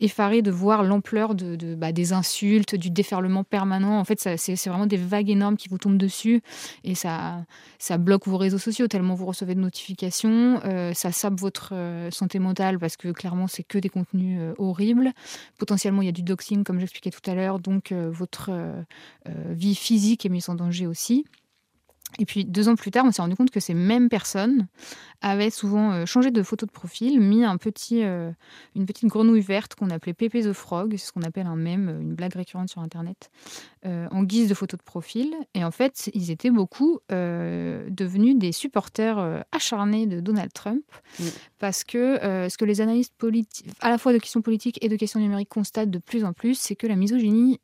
effarés de voir l'ampleur de, bah, des insultes, du déferlement permanent. En fait, c'est vraiment des vagues énormes qui vous tombent dessus et ça, ça bloque vos réseaux sociaux tellement vous recevez de notifications. ça sape votre santé mentale parce que clairement, c'est que des contenus horribles. Potentiellement, il y a du doxing, comme j'expliquais tout à l'heure, donc votre vie physique est mise en danger aussi. Et puis deux ans plus tard, on s'est rendu compte que ces mêmes personnes avaient souvent euh, changé de photo de profil, mis euh, une petite grenouille verte qu'on appelait Pépé the Frog, c'est ce qu'on appelle un mème, une blague récurrente sur Internet, euh, en guise de photo de profil. Et en fait, ils étaient beaucoup devenus des supporters acharnés de Donald Trump, mm. parce que ce que les analystes politiques, à la fois de questions politiques et de questions numériques, constatent de plus en plus, c'est que la misogynie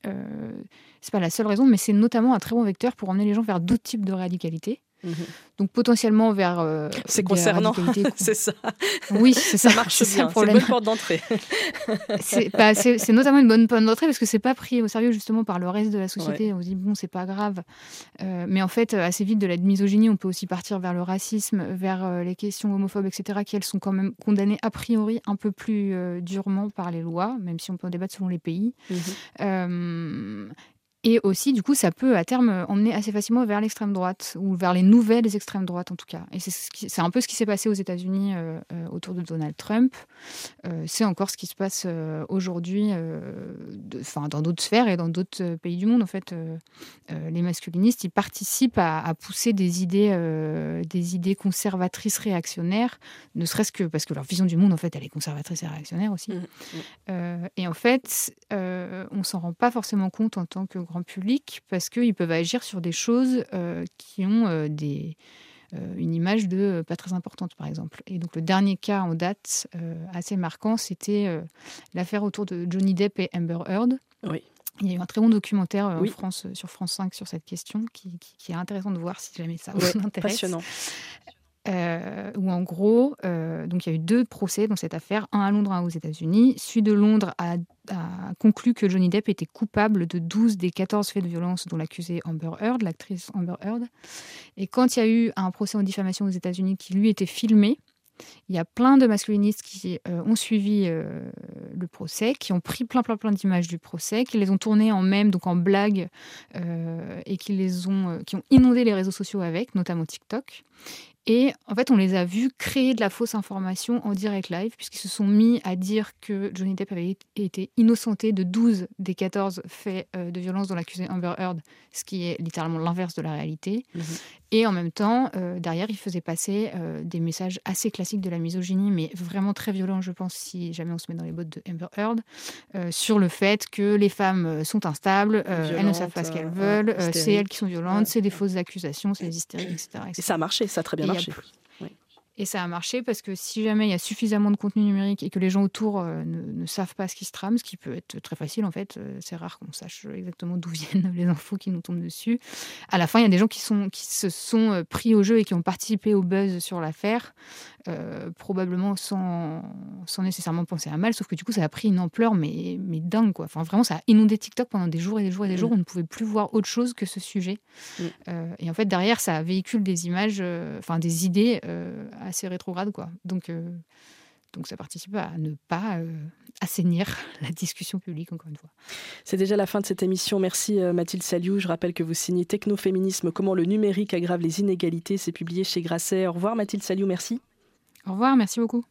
c'est pas la seule raison, mais c'est notamment un très bon vecteur pour emmener les gens vers d'autres types de radicalité. Mhm. Donc potentiellement vers. Euh, c'est concernant, [laughs] c'est ça. Oui, c'est ça. ça marche bien. C'est une bonne porte d'entrée. [laughs] Bah, c'est notamment une bonne porte d'entrée parce que c'est pas pris au sérieux justement par le reste de la société. On se dit bon, c'est pas grave. Euh, mais en fait, assez vite de la misogynie, on peut aussi partir vers le racisme, vers euh, les questions homophobes, etc., qui elles sont quand même condamnées a priori un peu plus durement par les lois, même si on peut en débattre selon les pays. Mhm. Et aussi, du coup, ça peut à terme emmener assez facilement vers l'extrême droite, ou vers les nouvelles extrêmes droites en tout cas. Et c'est un peu ce qui s'est passé aux États-Unis euh, euh, autour de Donald Trump. Euh, c'est encore ce qui se passe aujourd'hui enfin, dans d'autres sphères et dans d'autres pays du monde. En fait, les masculinistes, ils participent à, pousser des idées, des idées conservatrices réactionnaires, ne serait-ce que parce que leur vision du monde, en fait, elle est conservatrice et réactionnaire aussi. Mmh, mmh. et en fait, on s'en rend pas forcément compte en tant que grand public parce qu'ils peuvent agir sur des choses euh, qui ont euh, des, euh, une image de pas très importante, par exemple. Et donc le dernier cas en date assez marquant, c'était l'affaire autour de Johnny Depp et Amber Heard. Oui. Il y a eu un très bon documentaire en France, sur France 5 sur cette question qui, qui, est intéressant de voir si jamais ça vous intéresse. Passionnant. Euh, où en gros, euh, donc il y a eu deux procès dans cette affaire, un à Londres, un aux États-Unis. Celui de Londres a, conclu que Johnny Depp était coupable de 12 des 14 faits de violence dont l'accusée Amber Heard, l'actrice Amber Heard. Et quand il y a eu un procès en diffamation aux États-Unis qui lui était filmé, il y a plein de masculinistes qui euh, ont suivi le procès, qui ont pris plein plein plein d'images du procès, qui les ont tournées en même, donc en blague, et qui les ont, qui ont inondé les réseaux sociaux avec, notamment TikTok. Et en fait, on les a vus créer de la fausse information en direct live, puisqu'ils se sont mis à dire que Johnny Depp avait été innocenté de 12 des 14 faits euh, de violence dont l'accusé Amber Heard, ce qui est littéralement l'inverse de la réalité. Mhm. Et en même temps, euh, derrière, il faisait passer euh, des messages assez classiques de la misogynie, mais vraiment très violents, je pense, si jamais on se met dans les bottes de Amber Heard, sur le fait que les femmes sont instables, elles ne savent pas ce qu'elles veulent, c'est elles qui sont violentes, c'est des fausses accusations, c'est des hystériques, etc., etc., Et ça a marché, ça a très bien et ça a marché parce que si jamais il y a suffisamment de contenu numérique et que les gens autour euh, ne, savent pas ce qui se trame, ce qui peut être très facile en fait, euh, c'est rare qu'on sache exactement d'où [laughs] viennent les infos qui nous tombent dessus. À la fin, il y a des gens qui, sont, qui se sont euh, pris au jeu et qui ont participé au buzz sur l'affaire, probablement sans, sans nécessairement penser à mal, sauf que du coup, ça a pris une ampleur mais, mais dingue quoi. Enfin, vraiment, ça a inondé TikTok pendant des jours et des jours et des mm. jours. On ne pouvait plus voir autre chose que ce sujet. Mm. et en fait, derrière, ça véhicule des images, enfin des idées assez rétrograde. Quoi. Donc, euh, donc ça participe à ne pas euh, assainir [laughs] la discussion publique, encore une fois. C'est déjà la fin de cette émission. Merci euh, Mathilde Saliou. Je rappelle que vous signez Technoféminisme, comment le numérique aggrave les inégalités. C'est publié chez Grasset. Au revoir Mathilde Saliou, merci. Au revoir, merci beaucoup.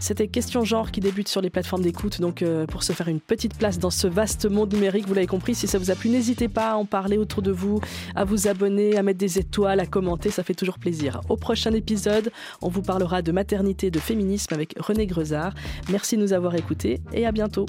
C'était Question Genre qui débute sur les plateformes d'écoute. Donc, euh, pour se faire une petite place dans ce vaste monde numérique, vous l'avez compris, si ça vous a plu, n'hésitez pas à en parler autour de vous, à vous abonner, à mettre des étoiles, à commenter. Ça fait toujours plaisir. Au prochain épisode, on vous parlera de maternité, de féminisme avec René Grezard. Merci de nous avoir écoutés et à bientôt.